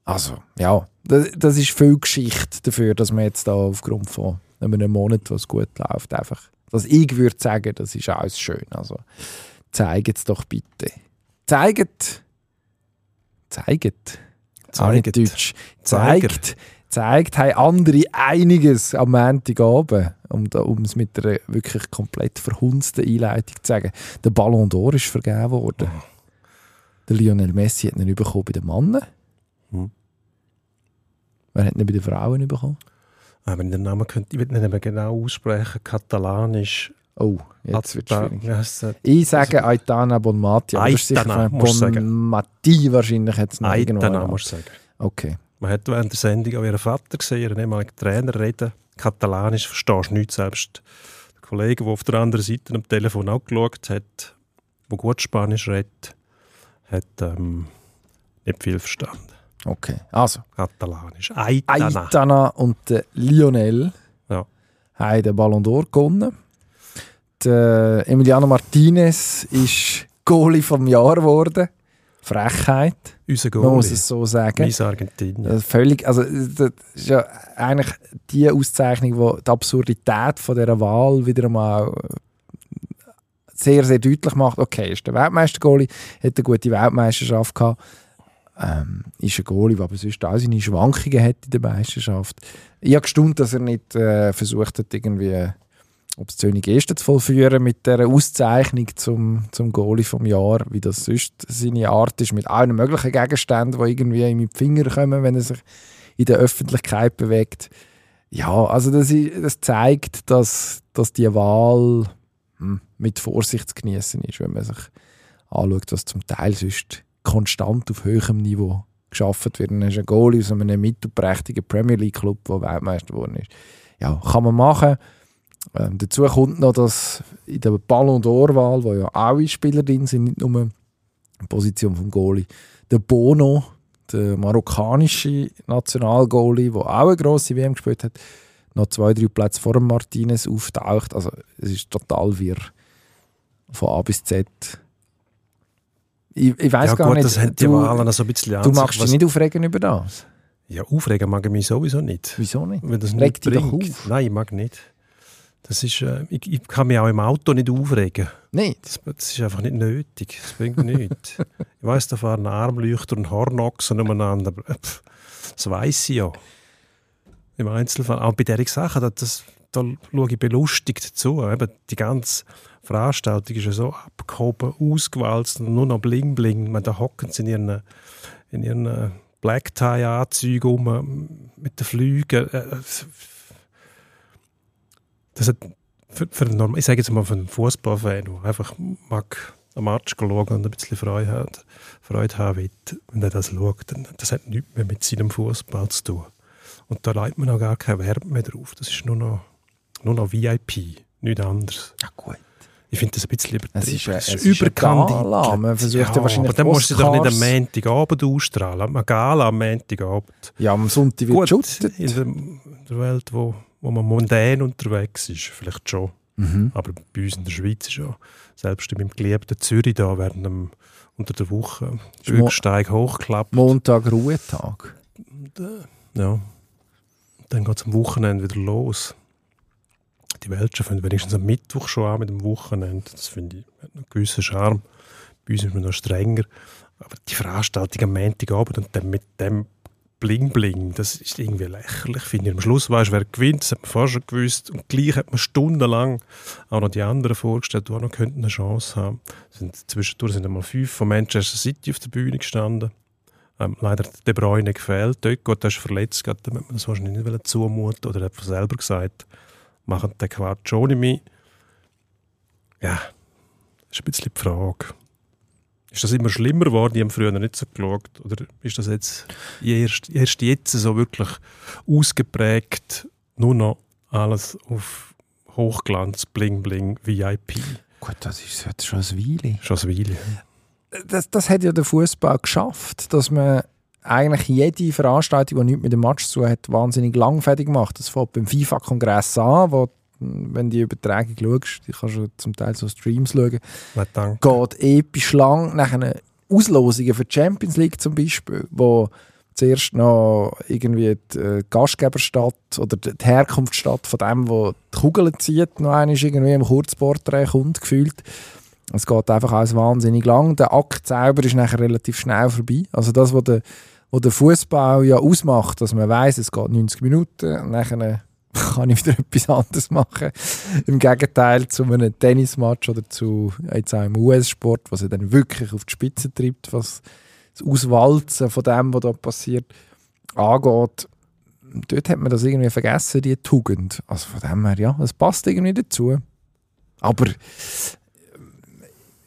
Also, ja, das, das ist viel Geschichte dafür, dass man jetzt da aufgrund von einem Monat, was gut läuft, einfach. Dass ich würde sagen, das ist alles schön. Also, zeigt es doch bitte. Zeigt. Zeigt. Zeigt. Deutsch. Zeigt gezeigt haben andere einiges am Montagabend, um, um es mit einer wirklich komplett verhunzten Einleitung zu sagen. Der Ballon d'Or ist vergeben worden. Der Lionel Messi hat ihn bekommen bei den Männern. Hm. Wer hat ihn bei den Frauen bekommen? Wenn ich den Namen könnte, ich will nicht mehr genau aussprechen, katalanisch. Oh, jetzt wird es schwierig. Ich sage Aitana Bonmati, aber Aitana, musst du sagen. Bonmati wahrscheinlich jetzt noch. Aitana, musst du sagen. Okay. Man hat während der Sendung auch ihren Vater gesehen, ihren ehemaligen Trainer reden. Katalanisch verstehst du nichts. Selbst der Kollege, der auf der anderen Seite am Telefon auch geschaut hat, der gut Spanisch redet, hat ähm, nicht viel verstanden. Okay. Also, Katalanisch. Aitana. Aitana und der Lionel Ja. haben den Ballon d'Or gewonnen. Der Emiliano Martinez ist Goalie vom Jahr geworden. Frechheit, Unser man muss Goalie. es so sagen. Mein Argentinien. Ist völlig, also das ist ja eigentlich die Auszeichnung, die die Absurdität von dieser Wahl wieder einmal sehr, sehr deutlich macht. Okay, ist der Weltmeister-Goalie, hat eine gute Weltmeisterschaft gehabt, ähm, ist ein Goalie, der aber sonst auch seine Schwankungen hat in der Meisterschaft. Ich habe gestaunt, dass er nicht äh, versucht hat, irgendwie ob es Zönig Gesten zu vollführen mit dieser Auszeichnung zum, zum Goalie vom Jahr, wie das sonst seine Art ist, mit allen möglichen Gegenständen, die irgendwie in die Finger kommen, wenn er sich in der Öffentlichkeit bewegt. Ja, also das, das zeigt, dass, dass die Wahl hm, mit Vorsicht zu genießen ist, wenn man sich anschaut, was zum Teil sonst konstant auf höherem Niveau geschaffen wird. Dann ist ein Goalie aus einem mittelprächtigen Premier League Club, der Weltmeister geworden ist. Ja, kann man machen. Ähm, dazu kommt noch, dass in der Ballon d'Or-Wahl, wo ja alle Spieler drin sind, nicht nur in Position vom Goalie, der Bono, der marokkanische Nationalgoalie, der auch eine grosse WM gespielt hat, noch zwei, drei Plätze vor dem Martinez auftaucht. Also es ist total wirr. Von A bis Z. Ich, ich weiß ja gar gut, nicht, das haben die du, Wahlen so ein bisschen du magst dich nicht aufregen über das. Ja, aufregen mag ich mich sowieso nicht. Wieso nicht? Wenn das Reg nicht dich doch auf. Nein, ich mag nicht. Das ist, äh, ich, ich kann mich auch im Auto nicht aufregen. Nicht? Das, das ist einfach nicht nötig. Das bringt nichts. [LAUGHS] Ich weiss, da fahren Armleuchter und Hornochsen umeinander. Das weiss ich ja. Im Einzelfall. Auch bei diesen Sachen, da, das, da schaue ich belustigt zu. Eben die ganze Veranstaltung ist ja so abgehoben, ausgewalzt und nur noch bling bling. Man, da hocken sie in ihren, in ihren äh, Black Tie-Anzügen rum, mit den Flügen. Äh, äh, das hat für, für einen, ich sage jetzt mal für einen Fußballfan, der einfach mag am Match schauen und ein bisschen Freude, hat, Freude haben will, wenn er das schaut, dann, das hat nichts mehr mit seinem Fußball zu tun. Und da legt man auch gar keinen Wert mehr drauf. Das ist nur noch, nur noch VIP, nichts anderes. Ja gut. Ich finde das ein bisschen übertrieben. Es ist, ist. Man versucht ja wahrscheinlich aber dann musst du doch nicht am Montagabend ausstrahlen. Eine Gala am Montagabend. Ja, am Sonntag wird Gut, in der, Welt, wo, wo man mundän unterwegs ist, vielleicht schon. Mhm. Aber bei uns in der Schweiz ist ja, selbst in meinem geliebten Zürich da, während dem, unter der Woche Bürgersteig hochklappt. Montag Ruhetag. Ja. Dann geht es am Wochenende wieder los. Die Welschen fangen wenigstens am Mittwoch schon an mit dem Wochenende. Das finde ich hat einen gewissen Charme. Bei uns ist man noch strenger. Aber die Veranstaltung am Montagabend und dann mit dem Bling-Bling, das ist irgendwie lächerlich, finde ich. Am Schluss weißt du, wer gewinnt, das hat man vorher schon gewusst. Und gleich hat man stundenlang auch noch die anderen vorgestellt, die auch noch könnten eine Chance haben. Sind, zwischendurch sind einmal fünf von Manchester City auf der Bühne gestanden. Ähm, leider De Bruyne gefehlt. Dort, gut, der ist verletzt, gerade, damit man das wahrscheinlich nicht zumuten oder er hat selber gesagt, machen den Quatsch ohne mich. Ja, ist ein bisschen die Frage. Ist das immer schlimmer geworden? Die haben früher nicht so geschaut. Oder ist das jetzt erst, erst jetzt so wirklich ausgeprägt, nur noch alles auf Hochglanz, Bling Bling, VIP? Gut, das ist jetzt schon ein Weile. Schon eine Weile. Das, das hat ja der Fußball geschafft, dass man eigentlich jede Veranstaltung, die nichts mit dem Match zu tun hat, wahnsinnig langfädig macht. Das fängt beim FIFA-Kongress an, wo, wenn die Übertragung schaust, die kannst du zum Teil so Streams schauen, danke. geht episch lang nach einer Auslosungen für die Champions League zum Beispiel, wo zuerst noch irgendwie die äh, Gastgeberstadt oder die die Herkunftsstadt von dem, wo die Kugel zieht, noch einmal irgendwie im Kurzporträt kommt, gefühlt. Es geht einfach alles wahnsinnig lang. Der Akt selber ist nachher relativ schnell vorbei. Also das, was der, wo der Fußball ja ausmacht, dass man weiß, es geht 90 Minuten und nachher kann ich wieder [LAUGHS] etwas anderes machen. Im Gegenteil zu einem Tennismatch oder zu jetzt auch im US-Sport, was er dann wirklich auf die Spitze treibt, was das Auswalzen von dem, was da passiert, angeht. Dort hat man das irgendwie vergessen, die Tugend. Also von dem her, ja, es passt irgendwie dazu. Aber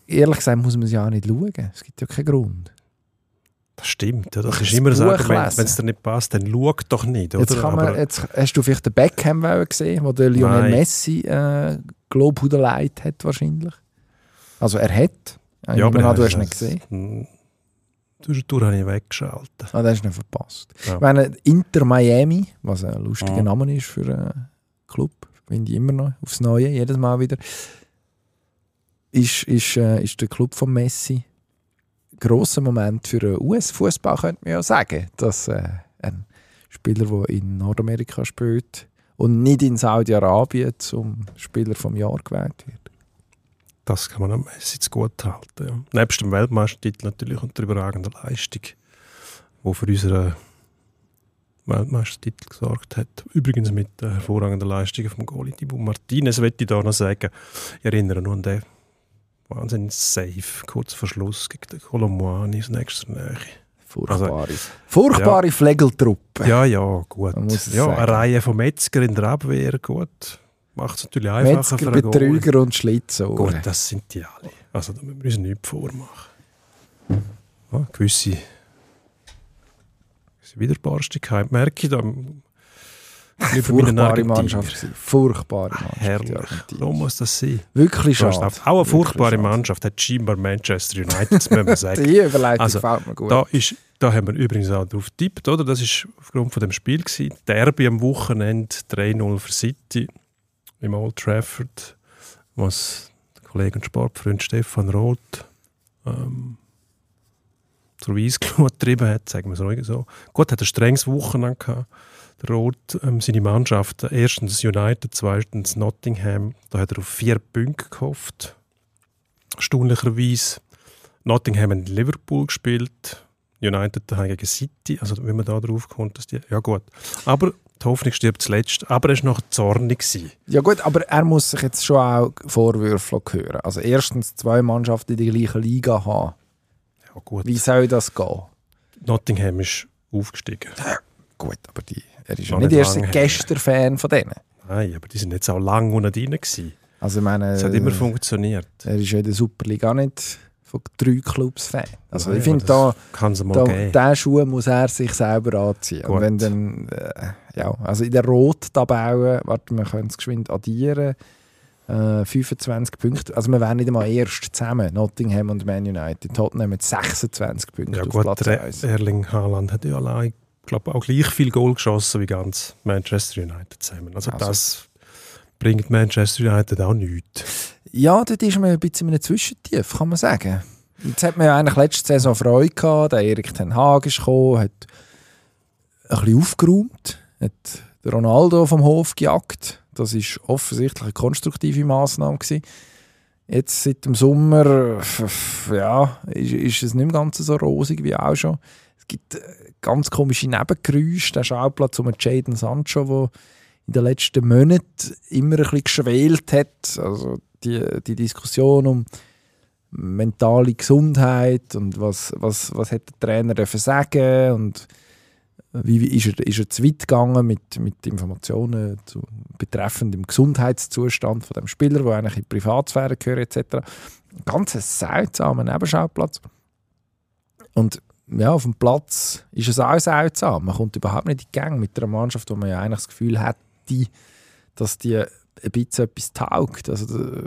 ehrlich gesagt muss man es ja auch nicht schauen. Es gibt ja keinen Grund. Das stimmt. Ja. Das ist das immer Buch Argument. Wenn es dir nicht passt, dann schau doch nicht. Oder? Jetzt, kann man, jetzt hast du vielleicht den Beckham gesehen, wo der Lionel Nein. Messi äh, Globhudeleit hat wahrscheinlich. Also er hat. Ich ja, aber an, du hast nicht gesehen. Hm, Zwischendurch habe ich weggeschaltet. Ah, das hast du nicht verpasst. Ja. Ich meine, Inter Miami, was ein lustiger Mhm. Name ist für einen Club, finde ich immer noch aufs Neue, jedes Mal wieder, ist, ist, äh, ist der Club von Messi. Grosser Moment für den US-Fußball, könnte man ja sagen, dass äh, ein Spieler, der in Nordamerika spielt und nicht in Saudi-Arabien zum Spieler vom Jahr gewählt wird. Das kann man am Messi gut halten. Ja. Nebst dem Weltmeistertitel natürlich und der überragenden Leistung, die für unseren Weltmeistertitel gesorgt hat. Übrigens mit der hervorragenden Leistung vom Goalie Thibaut Martinez, möchte ich da noch sagen. Ich erinnere nur an den wahnsinnig safe, kurz vor Schluss gegen den Colomboani aus nächster Nähe. Furchtbare, furchtbare Flegeltruppe. Ja, ja, gut. Ja, sagen. eine Reihe von Metzger in der Abwehr, gut. Macht es natürlich einfacher Metzger, für einen. Betrüger und Schlitzohr. Gut, das sind die alle. Also da müssen wir uns nichts vormachen. Ja, gewisse, gewisse Widerborstigkeit merke ich da. Furchtbare. Mannschaft. Furchtbare Mannschaft. die Herrlich. So muss das sein. Wirklich schade. Auch eine furchtbare schade. Mannschaft hat scheinbar Manchester United, das müssen wir [LAUGHS] sagen. Die Überleitung Also, gefällt mir gut. Da, ist, da haben wir übrigens auch drauf getippt, oder? Das ist aufgrund von dem Spiel gewesen. Derby am Wochenende 3-0 für City im Old Trafford, was der Kollege und Sportfreund Stefan Roth ähm, zur Weissglut getrieben hat, sagen wir es ruhig so. Gut, hat ein strenges Wochenende gehabt. Roth, ähm, seine Mannschaft, erstens United, zweitens Nottingham, da hat er auf vier Punkte gehofft. Erstaunlicherweise. Nottingham hat Liverpool gespielt, United daheim gegen City. Also, wenn man da drauf kommt, dass die. Ja, gut. Aber die Hoffnung stirbt zuletzt. Aber er war noch zornig. Gewesen. Ja gut, aber er muss sich jetzt schon auch Vorwürfe hören. Also erstens zwei Mannschaften in der gleichen Liga haben. Ja, gut. Wie soll das gehen? Nottingham ist aufgestiegen. Gut, aber die, er ist ja nicht erst ein her. Gäster-Fan von denen. Nein, aber die sind jetzt auch lange unten drin. Gewesen. Also ich meine, Es hat immer funktioniert. er ist ja in der Superliga auch nicht von drei Clubs Fan. Also Nein, ich finde, da, da, diesen Schuh muss er sich selber anziehen. Und Gut. wenn dann, äh, ja, also in der Rot-Tabelle, warte, wir können es geschwind addieren, äh, 25 Punkte, also wir wären nicht einmal erst zusammen, Nottingham und Man United. Tottenham mit 26 Punkten Ja auf gut, Platz der 1. Erling Haaland hat ja allein, glaube auch gleich viel Goal geschossen wie ganz Manchester United zusammen. Also, Also- das bringt Manchester United auch nichts. Ja, dort ist man ein bisschen in einem Zwischentief, kann man sagen. Jetzt hat man ja eigentlich letzte Saison Freude gehabt. Der Erik Ten Hag ist gekommen, hat ein bisschen aufgeräumt, hat den Ronaldo vom Hof gejagt. Das ist offensichtlich eine konstruktive Massnahme gewesen. Jetzt seit dem Sommer ja, ist, ist es nicht mehr ganz so rosig wie auch schon. Es gibt äh, ganz komische Nebengeräusche. Der Schauplatz um Jaden Sancho, der in den letzten Monaten immer ein bisschen geschwelt hat. Also die, die Diskussion um mentale Gesundheit und was, was, was hat der Trainer dürfen sagen und wie, wie ist, er, ist er zu weit gegangen mit, mit Informationen zu, betreffend dem Gesundheitszustand von dem Spieler, der eigentlich in die Privatsphäre gehört etc. Ein ganz seltsamer Nebenschauplatz. Und ja, auf dem Platz ist es auch seltsam. Man kommt überhaupt nicht in die Gang mit einer Mannschaft, wo man ja eigentlich das Gefühl hat, die, dass die ein bisschen etwas taugt. Also,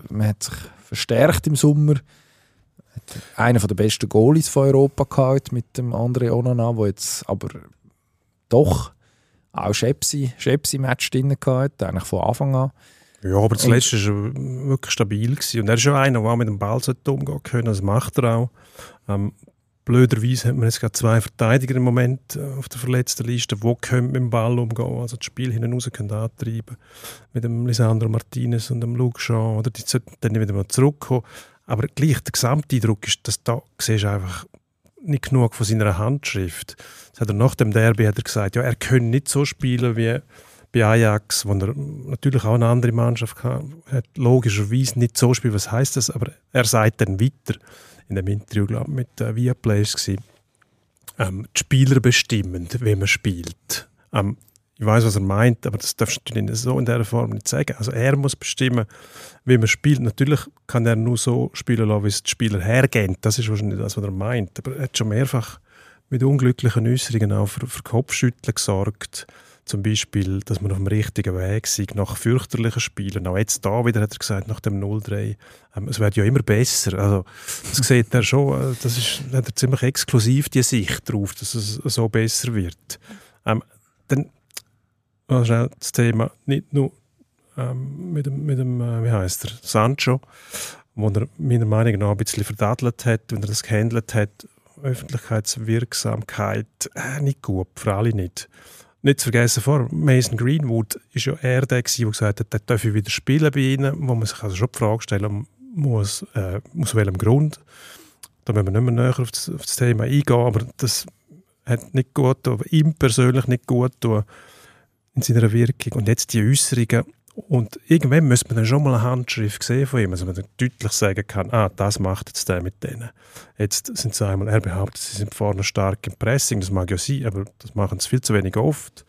man hat sich verstärkt im Sommer. Hat Einer der besten Goalies von Europa gehabt mit dem André Onana, der jetzt aber doch auch Schepsi, Schepsi-Match drin gehabt, eigentlich von Anfang an. Ja, aber Und- zuletzt war wirklich stabil. Gewesen. Und er ist ja einer, der auch mit dem Ball umgehen können. Das macht er auch. Ähm, blöderweise hat man jetzt gerade zwei Verteidiger im Moment äh, auf der verletzten Liste, die können mit dem Ball umgehen also das Spiel hinten raus können antreiben Mit dem Lisandro Martinez und dem Luke Shaw. Oder die sollten dann wieder mal zurückkommen. Aber gleich, der Gesamteindruck ist, dass da siehst du einfach nicht genug von seiner Handschrift. Das hat er nach dem Derby hat er gesagt, ja, er könne nicht so spielen wie bei Ajax, wo er natürlich auch eine andere Mannschaft hat, logischerweise nicht so spielen, was heißt das, aber er sagt dann weiter in dem Interview glaub, mit äh, Viaplay war ähm, die Spieler bestimmen, wie man spielt. Ähm, ich weiß, was er meint, aber das darfst du nicht so in dieser Form nicht sagen. Also er muss bestimmen, wie man spielt. Natürlich kann er nur so spielen lassen, wie es die Spieler hergehen. Das ist wahrscheinlich das, was er meint. Aber er hat schon mehrfach mit unglücklichen Äußerungen auch für, für Kopfschütteln gesorgt. Zum Beispiel, dass man auf dem richtigen Weg ist, nach fürchterlichen Spielen. Auch jetzt da wieder hat er gesagt, nach dem 0-3, ähm, es wird ja immer besser. Also, das [LAUGHS] sieht er schon, äh, das ist, hat er ziemlich exklusiv die Sicht darauf, dass es so besser wird. Ähm, dann ist das Thema nicht nur ähm, mit dem, mit dem äh, wie heißt er, Sancho, wo er meiner Meinung nach ein bisschen verdadelt hat, wenn er das gehandelt hat, Öffentlichkeitswirksamkeit, äh, nicht gut, für alle nicht. Nicht zu vergessen vor, Mason Greenwood ist ja er der, der gesagt hat, er darf wieder spielen bei ihnen, wo man sich also schon die Frage stellen muss, äh, aus welchem Grund. Da müssen wir nicht mehr näher auf das, auf das Thema eingehen, aber das hat nicht gut, ihm persönlich nicht gut in seiner Wirkung. Und jetzt die Äußerungen. Und irgendwann müsste man dann schon mal eine Handschrift sehen von ihm, also man dann deutlich sagen kann, ah, das macht jetzt der mit denen. Jetzt sind sie einmal, er behauptet, sie sind vorne stark im Pressing, das mag ja sein, aber das machen sie viel zu wenig oft.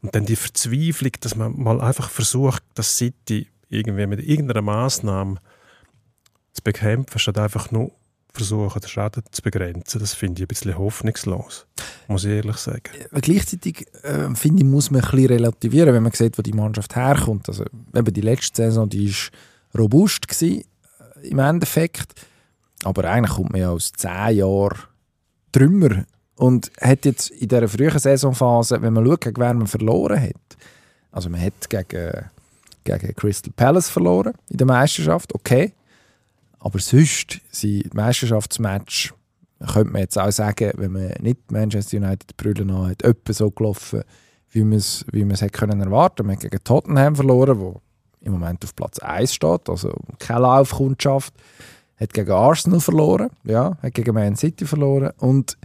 Und dann die Verzweiflung, dass man mal einfach versucht, das City irgendwie mit irgendeiner Maßnahme zu bekämpfen, statt einfach nur versuchen, den Schaden zu begrenzen. Das finde ich ein bisschen hoffnungslos, muss ich ehrlich sagen. Gleichzeitig äh, finde ich, muss man ein bisschen relativieren, wenn man sieht, wo die Mannschaft herkommt. Also, eben die letzte Saison, ist robust gewesen, äh, im Endeffekt, aber eigentlich kommt man ja aus zehn Jahren Trümmer und hat jetzt in dieser frühen Saisonphase, wenn man schaut, wer man verloren hat, also man hat gegen, gegen Crystal Palace verloren in der Meisterschaft, okay, aber sonst sind Meisterschaftsmatch, könnte man jetzt auch sagen, wenn man nicht Manchester United Brille hat, etwa so gelaufen, wie man es wie hätte können erwarten. Man hat gegen Tottenham verloren, wo im Moment auf Platz 1 steht, also keine Laufkundschaft. Hat gegen Arsenal verloren, ja, hat gegen Man City verloren und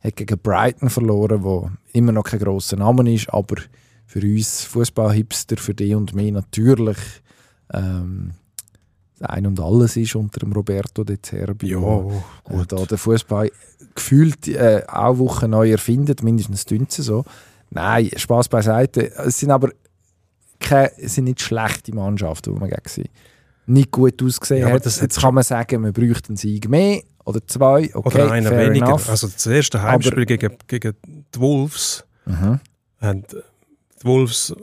hat gegen Brighton verloren, wo immer noch kein grosser Name ist, aber für uns Fußballhipster, für die und mich natürlich ähm, ein und alles ist unter dem Roberto De Zerbi. Ja, gut. Da der Fußball gefühlt äh, auch Wochen neu erfindet, mindestens dünze so. Nein, Spaß beiseite. Es sind aber keine, es sind nicht schlechte Mannschaften, die man gegen sie nicht gut ausgesehen Ja, hat. Jetzt kann man sagen, man bräuchte einen Sieg mehr oder zwei. Okay, Oder einer weniger. enough. Also das erste Heimspiel gegen, gegen die Wolves, Mhm. haben die Wolves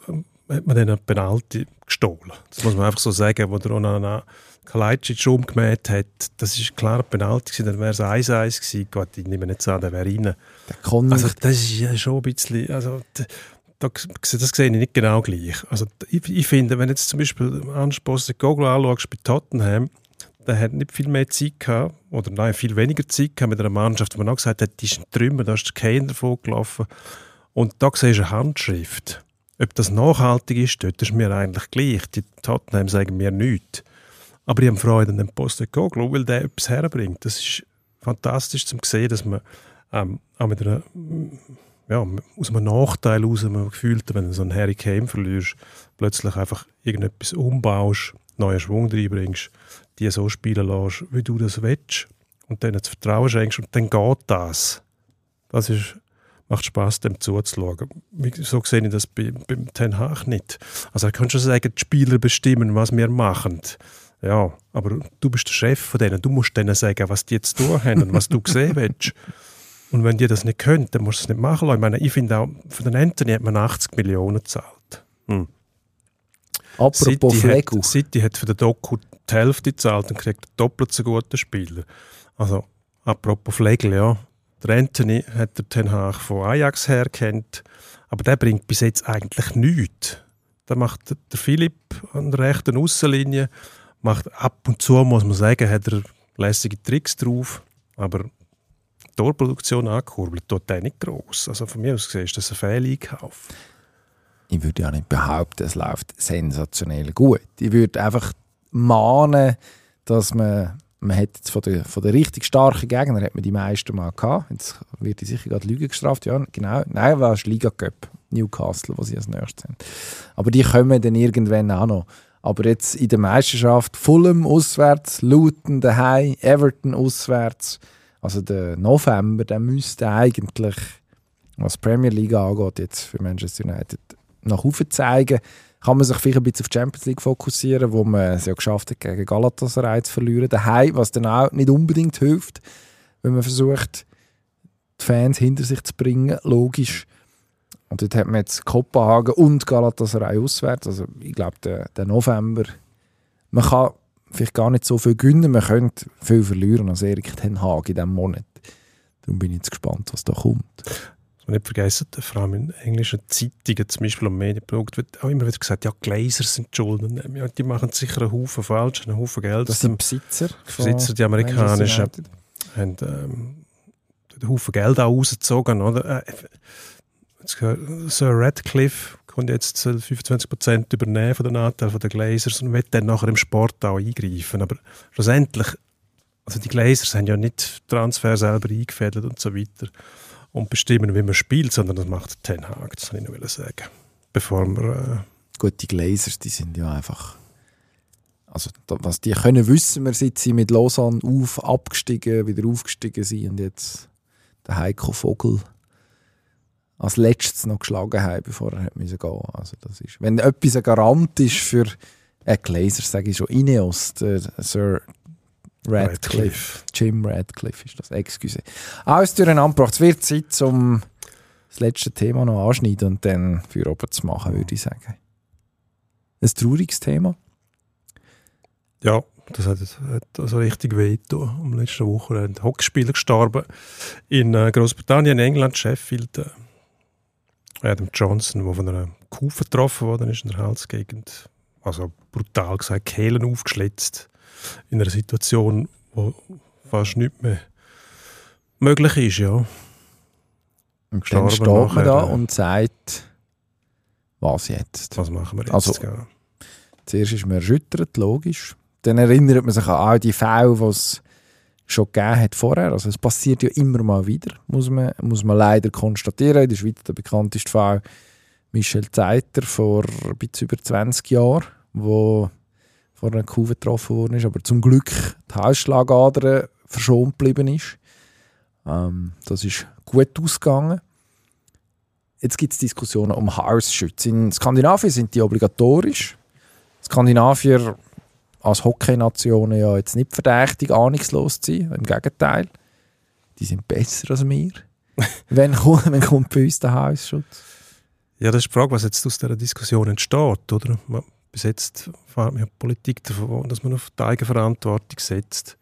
hat man dann eine Penalty gestohlen. Das muss man einfach so sagen, wo der Onana Kalajdzic umgemäht hat. Das ist klar eine Penalty gewesen, dann wäre es 1-1 gewesen. Gott, ich nehme nicht an, der wäre rein. Der Also das ist ja schon ein bisschen, also das sehe ich nicht genau gleich. Also ich, ich finde, wenn du jetzt zum Beispiel Anspruch Goglo anschaust bei Tottenham, der hat nicht viel mehr Zeit gehabt, oder nein, viel weniger Zeit gehabt mit einer Mannschaft, wo man auch gesagt hat, die ist ein Trümmer, da ist der Kane davon gelaufen. Und da siehst du eine Handschrift. Ob das nachhaltig ist, dort ist mir eigentlich gleich. Die Tottenham sagen mir nichts. Aber ich habe Freude an dem Postecoglou, weil der etwas herbringt. Das ist fantastisch zu sehen, dass man ähm, auch mit einer, ja, aus einem Nachteil heraus, man gefühlt, wenn du so einen Harry Kane verlierst, plötzlich einfach irgendetwas umbaust, neuen Schwung reinbringst, die so spielen lässt, wie du das willst und denen das Vertrauen schenkst und dann geht das. Das ist, macht Spaß, dem zuzuschauen. Wie- So sehe ich das bei, beim Ten Hag nicht. Also er kann schon sagen, die Spieler bestimmen, was wir machen. Ja, aber du bist der Chef von denen. Du musst denen sagen, was die jetzt tun haben und was du sehen [LAUGHS] willst. Und wenn die das nicht können, dann musst du es nicht machen lassen. Ich meine, ich finde auch, für den Anthony hat man 80 Millionen gezahlt. Hm. Apropos Flegu. Hat, City hat für den Doku die Hälfte gezahlt und kriegt doppelt so guten Spieler. Also, apropos Flegel, ja. Der Anthony hat der Ten Hag von Ajax her kennt, aber der bringt bis jetzt eigentlich nichts. Da macht der- Philipp an der rechten Aussenlinie, macht ab und zu, muss man sagen, hat er lässige Tricks drauf, aber die Torproduktion angekurbelt, tut der nicht gross. Also von mir aus gesehen ist das ein Fehleinkauf. ich würde ja nicht behaupten, es läuft sensationell gut. Ich würde einfach mahnen, dass man man hat jetzt von der, von der richtig starken Gegner hat man die meisten mal gehabt. Jetzt wird die sicher gerade Lüge gestraft. Ja, genau. Nein, war es Liga Cup. Newcastle, was sie als nächstes haben. Aber die kommen dann irgendwann auch noch. Aber jetzt in der Meisterschaft Fulham auswärts, Luton daheim, Everton auswärts. Also der November, der müsste eigentlich, was die Premier League angeht, jetzt für Manchester United nach oben zeigen. Kann man sich vielleicht ein bisschen auf die Champions League fokussieren, wo man es ja geschafft hat, gegen Galatasaray zu verlieren. Daheim, was dann auch nicht unbedingt hilft, wenn man versucht, die Fans hinter sich zu bringen, logisch. Und dort hat man jetzt Kopenhagen und Galatasaray auswärts. Also ich glaube, der, der November, man kann vielleicht gar nicht so viel gewinnen, man könnte viel verlieren als Erik Ten Hag in diesem Monat. Darum bin ich jetzt gespannt, was da kommt. Was man nicht vergessen, vor allem in englischen Zeitungen, zum Beispiel am Medienprodukt, wird auch immer wieder gesagt, ja, Gläser sind die Schulden. Ja, die machen sicher einen Haufen falsch, einen Haufen Geld. Das sind Besitzer. Besitzer, die amerikanischen, haben ähm, einen Haufen Geld auch rausgezogen. Oder? Äh, Sir Radcliffe kommt jetzt 25% übernehmen von den Anteilen der Glazers und wird dann nachher im Sport auch eingreifen. Aber schlussendlich, also die Glazers haben ja nicht Transfer selber eingefädelt und so weiter und bestimmen, wie man spielt, sondern das macht Ten Hag, das kann ich noch sagen. Bevor wir... Äh Gut, die Glazers, die sind ja einfach... Also, was die können wissen wir, seit sie mit Lausanne auf, abgestiegen, wieder aufgestiegen sind und jetzt der Heiko Vogel als letztes noch geschlagen haben, bevor er gehen musste. Also das ist, wenn etwas ein Garant ist für äh, Glaser, sage ich schon, Ineos, der Sir Radcliffe, Radcliffe, Jim Radcliffe ist das, excuse. Alles durcheinander Es wird Zeit, um das letzte Thema noch anschneiden und dann für oben zu machen, würde ich sagen. Ein trauriges Thema. Ja, das hat, hat also richtig weh Am letzten Woche sind Hockeyspieler gestorben in äh, Großbritannien, in England, Sheffield. Äh, Adam Johnson, der von einer Kuh getroffen worden ist in der Halsgegend. Also brutal gesagt, Kehlen aufgeschlitzt. In einer Situation, wo fast nichts mehr möglich ist, ja. Und dann steht man da und sagt, was jetzt? Was machen wir jetzt? Also, ja. Zuerst ist man erschüttert, logisch. Dann erinnert man sich an all die Fälle, die es schon gegeben hat vorher. Also es passiert ja immer mal wieder, muss man, muss man leider konstatieren. In der Schweiz der bekannteste Fall Michel Zeiter vor ein bisschen über 20 Jahren, wo vor einer Kuh getroffen worden ist, aber zum Glück die Halsschlagader verschont geblieben ist. Ähm, das ist gut ausgegangen. Jetzt gibt es Diskussionen um Halsschütze. In Skandinavien sind die obligatorisch. Skandinavier als Hockey-Nationen ja jetzt nicht verdächtig, ahnungslos zu sein. Im Gegenteil, die sind besser als wir. [LAUGHS] wenn, kommt, wenn kommt bei uns der Hausschutz? Ja, das ist die Frage, was jetzt aus dieser Diskussion entsteht. Oder? Bis jetzt fährt ja Politik davon, dass man auf die Eigenverantwortung setzt.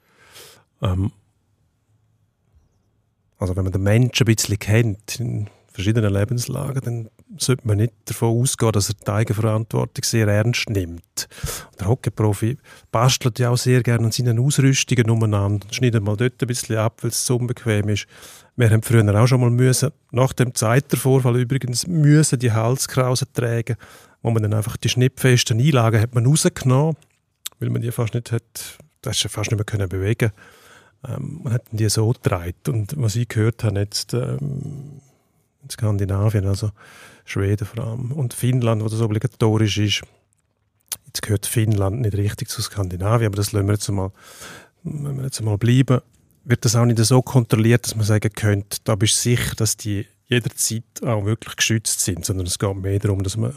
Ähm, also wenn man den Menschen ein bisschen kennt, in verschiedenen Lebenslagen, dann sollte man nicht davon ausgehen, dass er die Eigenverantwortung sehr ernst nimmt. Der Hockeyprofi bastelt ja auch sehr gerne an seinen Ausrüstungen umeinander, schneidet mal dort ein bisschen ab, weil es so unbequem ist. Wir haben früher auch schon mal müssen, nach dem Zeitervorfall übrigens, müssen die Halskrausen tragen, wo man dann einfach die schnittfesten Einlagen hat man rausgenommen, weil man die fast nicht hat, das fast nicht mehr können bewegen. Ähm, man hat die so getragen. Und was ich gehört habe jetzt ähm, in Skandinavien, also Schweden vor allem. Und Finnland, wo das obligatorisch ist. Jetzt gehört Finnland nicht richtig zu Skandinavien, aber das lassen wir jetzt mal, wir jetzt mal bleiben, wird das auch nicht so kontrolliert, dass man sagen könnte, da bist du sicher, dass die jederzeit auch wirklich geschützt sind, sondern es geht mehr darum, dass man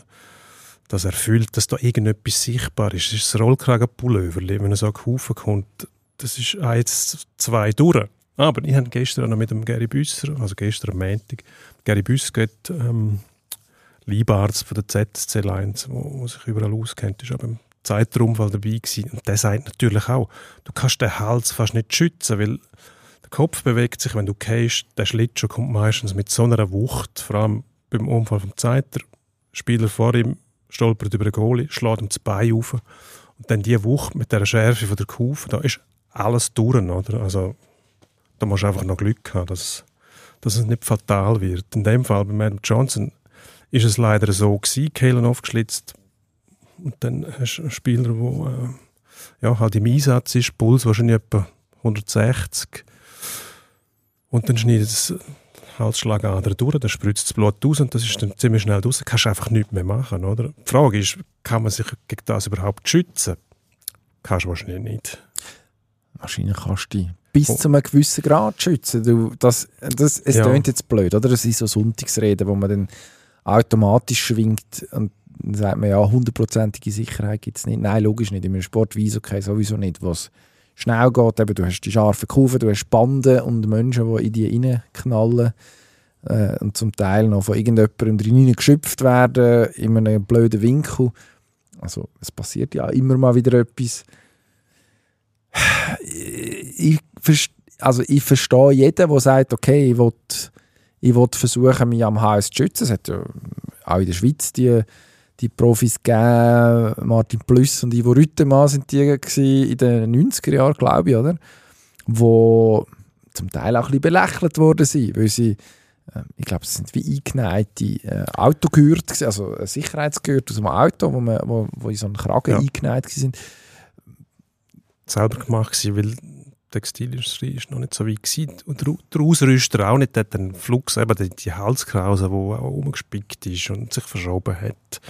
das erfüllt, dass da irgendetwas sichtbar ist. Es ist das Rollkragenpullover, wenn er so Haufen kommt, das ist eins, zwei durch. Aber ich habe gestern noch mit dem Gary Büsser, also gestern am Montag, Gary Büsser geht, ähm, Leibarzt von der ZSC Lines, der sich überall auskennt, ist aber im Zeitraumfall dabei gewesen. Und der sagt natürlich auch, du kannst den Hals fast nicht schützen, weil der Kopf bewegt sich, wenn du gehst, der Schlittschuh kommt meistens mit so einer Wucht, vor allem beim Unfall vom Zeiter, Spieler vor ihm stolpert über den Goalie, schlägt ihm das Bein auf und dann die Wucht mit der Schärfe von der Kufe, da ist alles durch, oder? Also da musst du einfach noch Glück haben, dass, dass es nicht fatal wird. In dem Fall bei Adam Johnson ist es leider so gewesen, Kehlen aufgeschlitzt und dann hast du einen Spieler, der äh, ja, halt im Einsatz ist, Puls wahrscheinlich etwa 160. Und dann schneidet es Halsschlagader durch, dann spritzt das Blut aus und das ist dann ziemlich schnell raus. Kannst du einfach nichts mehr machen, oder? Die Frage ist, kann man sich gegen das überhaupt schützen? Kannst du wahrscheinlich nicht. Wahrscheinlich kannst du dich bis Oh. zu einem gewissen Grad schützen. Du, das, das, es Ja. klingt jetzt blöd, oder? Das sind so Sonntagsreden, wo man dann automatisch schwingt und dann sagt man, ja, hundertprozentige Sicherheit gibt es nicht. Nein, logisch nicht. In einem Sport wie okay, sowieso nicht, was schnell geht. Eben, du hast die scharfen Kurven, du hast Banden und Menschen, die in die reinknallen äh, und zum Teil noch von irgendjemandem drin geschöpft werden, in einem blöden Winkel. Also es passiert ja immer mal wieder etwas. Ich, also ich verstehe jeden, der sagt, okay, ich will, ich will versuchen, mich am HS zu schützen. Es hat ja auch in der Schweiz die, die Profis gegeben, Martin Plüss und Ivo Rüttemann sind die in den 90er Jahren, glaube ich, oder? Wo zum Teil auch ein bisschen belächelt worden sind, weil sie äh, ich glaube, es sind wie eingeneigte äh, Autogürtel, also Sicherheitsgürtel aus einem Auto, wo, man, wo, wo in so einen Kragen Ja. eingenäht sind. selber gemacht gewesen, weil Textilindustrie ist noch nicht so weit gewesen. Und der, Ausrüster auch nicht, der hat den Flux, eben die, die Halskrause, die auch umgespickt ist und sich verschoben hat.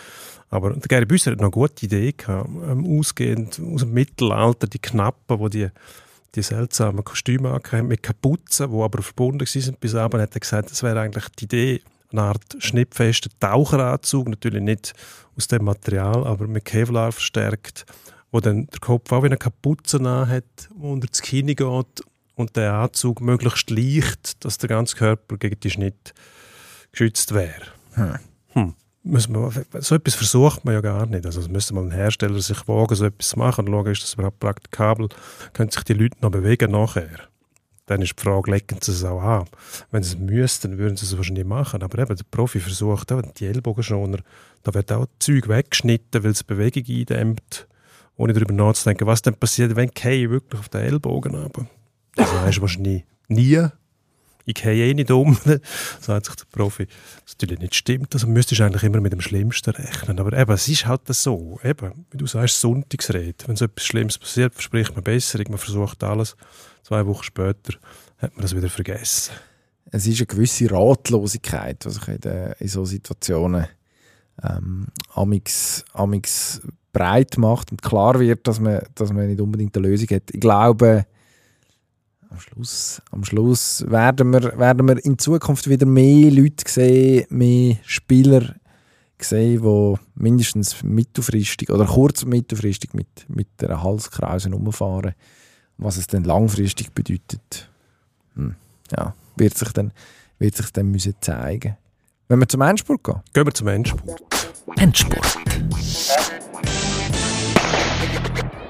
Aber der Gary Büsser hat noch eine gute Idee gehabt, ähm, ausgehend aus dem Mittelalter, die Knappen, wo die die seltsamen Kostüme angehabt mit Kapuzen, die aber verbunden sind bis abend, hat er gesagt, das wäre eigentlich die Idee, eine Art schnittfester Taucheranzug, natürlich nicht aus dem Material, aber mit Kevlar verstärkt, wo dann der Kopf auch wie eine Kapuze hat, wo unter das Kinn geht und der Anzug möglichst leicht, dass der ganze Körper gegen die Schnitt geschützt wäre. Hm. Hm. Wir, so etwas versucht man ja gar nicht. Also müsste mal ein Hersteller sich wagen, so etwas zu machen und schauen, ist das überhaupt praktikabel, können sich die Leute noch bewegen nachher. Dann ist die Frage, legen sie es auch an. Wenn sie es müssten, würden sie es wahrscheinlich machen. Aber eben, der Profi versucht auch, die Ellbogenschoner, da wird auch Zeug weggeschnitten, weil es Bewegung eindämmt, ohne darüber nachzudenken, was dann passiert, wenn ich wirklich auf den Ellbogen runter. Das weisst du wahrscheinlich nie. Ich gehe eh nicht um, [LAUGHS] sagt sich der Profi. Was natürlich nicht stimmt. Also müsstest du eigentlich immer mit dem Schlimmsten rechnen. Aber eben, es ist halt so. Eben, wie du sagst, Sonntagsrede. Wenn so etwas Schlimmes passiert, verspricht man Besserung, man versucht alles. Zwei Wochen später hat man das wieder vergessen. Es ist eine gewisse Ratlosigkeit, die sich in, in solchen Situationen ähm, amix, amix breit macht und klar wird, dass man, dass man nicht unbedingt eine Lösung hat. Ich glaube, am Schluss, am Schluss werden, wir, werden wir in Zukunft wieder mehr Leute sehen, mehr Spieler sehen, die mindestens mittelfristig oder kurz- und mittelfristig mit, mit der Halskrause rumfahren. Was es dann langfristig bedeutet, hm, ja, wird sich dann, wird sich dann müssen zeigen. Wenn wir zum Endspurt gehen. Gehen wir zum Endspurt. Endspurt.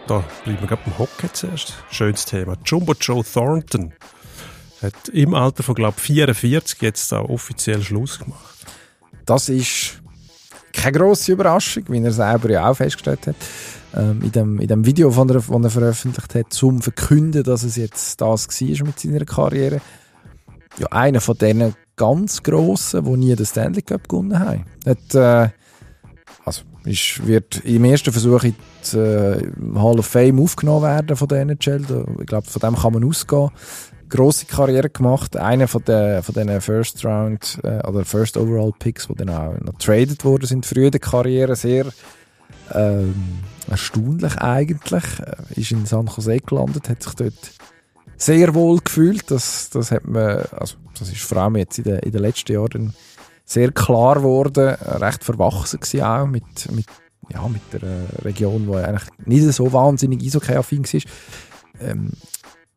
Da bleiben wir gerade beim Hockey zuerst. Schönes Thema. Jumbo Joe Thornton hat im Alter von, glaube ich, 44 jetzt auch offiziell Schluss gemacht. Das ist keine grosse Überraschung, wie er selber ja auch festgestellt hat. Ähm, in, dem, in dem Video, von er, das er veröffentlicht hat, zum Verkünden, dass es jetzt das war mit seiner Karriere. Ja, einer von diesen ganz Grossen, die nie den Stanley Cup gewonnen haben. Hat, äh, ist, wird im ersten Versuch in die äh, Hall of Fame aufgenommen werden von der NHL. Ich glaube, von dem kann man ausgehen. Grosse Karriere gemacht. Einer von den von den First Round äh, oder First Overall Picks, die dann auch noch traded worden sind früher der Karriere. Sehr ähm, erstaunlich eigentlich. Äh, ist in San Jose gelandet, hat sich dort sehr wohl gefühlt. Das, das hat man, also das ist vor allem jetzt in den, in den letzten Jahren sehr klar geworden, recht verwachsen gewesen auch mit, mit, ja, mit der äh, Region, die eigentlich nicht so wahnsinnig Eishockey-affin war. Ähm,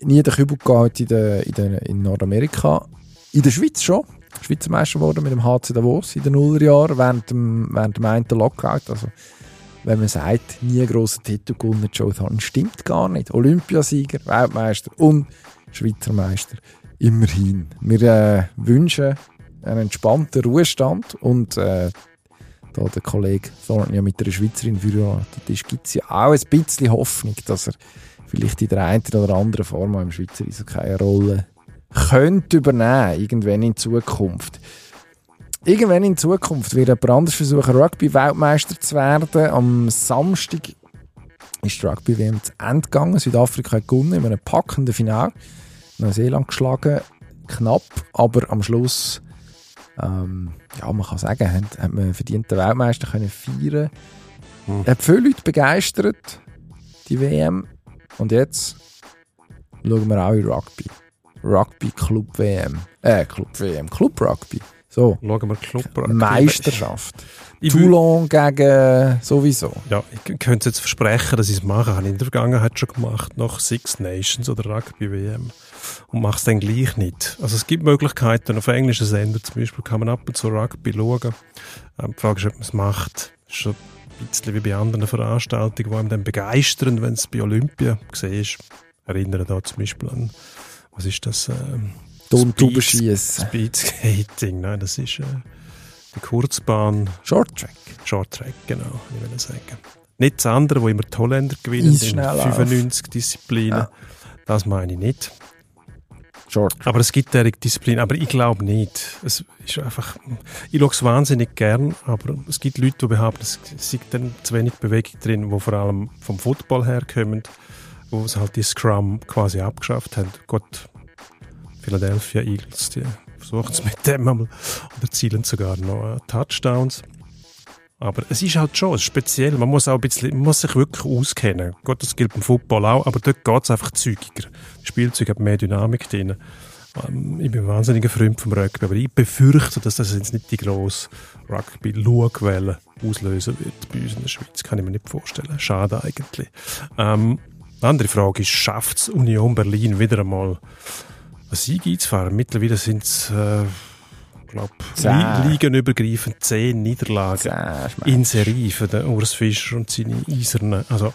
nie den Kübel gehabt in, der, in, der, in Nordamerika. In der Schweiz schon. Schweizer Meister geworden mit dem HC Davos in den Nullerjahren während dem, während dem einen Lockout. Also, wenn man sagt, nie einen grossen Titel gewonnen, Joe Thornton, stimmt gar nicht. Olympiasieger, Weltmeister und Schweizer Meister. Immerhin. Wir äh, wünschen einen entspannten Ruhestand und äh, da der Kollege Thornton ja mit einer Schweizerin verheiratet ist, gibt es ja auch ein bisschen Hoffnung, dass er vielleicht in der einen oder anderen Form auch im Schweizer Eishockey eine Rolle könnte übernehmen, irgendwann in Zukunft. Irgendwann in Zukunft wird jemand anders versuchen, Rugby-Weltmeister zu werden. Am Samstag ist Rugby-WM zu Ende gegangen. Südafrika hat gewonnen in einem packenden Finale. Neuseeland geschlagen, knapp, aber am Schluss, ähm, ja, man kann sagen, hat, hat man einen verdienten Weltmeister können feiern. Hm. Hat viele Leute begeistert, die WM. Und jetzt schauen wir auch in Rugby. Rugby Club WM. Äh, Club WM. Club Rugby. So. Schauen wir Club. Meisterschaft. Ich Toulon gegen sowieso. Ja, ich könnte jetzt versprechen, dass ich es mache. Habe ich in der Vergangenheit schon gemacht, nach Six Nations oder Rugby WM. Und mache es dann gleich nicht. Also es gibt Möglichkeiten, auf englischen Sender zum Beispiel kann man ab und zu Rugby schauen. Ähm, die Frage ist, ob man es macht. Ist schon ein bisschen wie bei anderen Veranstaltungen, die einem dann begeistern, wenn es bei Olympia ist. Erinnere da zum Beispiel an, was ist das? Ähm, Tontubenschiessen. Speedskating. Nein, das ist äh, die Kurzbahn. Short Track. Short Track, genau, ich will sagen. Nicht das andere, wo immer die Holländer gewinnen in Eisschnelllauf. 95 Disziplinen. Ja. Das meine ich nicht. Track. Aber es gibt derige Disziplinen, aber ich glaube nicht. Es ist einfach, ich schaue es wahnsinnig gern, aber es gibt Leute, die behaupten, es sei dann zu wenig Bewegung drin, die vor allem vom Football herkommen, wo es halt die Scrum quasi abgeschafft haben. Gott, Philadelphia Eagles, die versuchen es mit dem einmal und erzielen sogar noch äh, Touchdowns. Aber es ist halt schon speziell. Man muss auch ein bisschen, man muss sich wirklich auskennen. Gott, das gilt beim Football auch, aber dort geht es einfach zügiger. Das Spielzeug hat mehr Dynamik drin. Ähm, Ich bin ein wahnsinniger Freund vom Rugby, aber ich befürchte, dass das jetzt nicht die grosse Rugby-Schauquelle auslösen wird bei uns in der Schweiz. Kann ich mir nicht vorstellen. Schade eigentlich. Ähm, andere Frage ist, schafft es Union Berlin wieder einmal einen Sieg einzufahren? Mittlerweile sind es, äh, glaube li ligenübergreifend zehn Niederlagen Zäh, in Serie für den Urs Fischer und seine Eisernen. Also,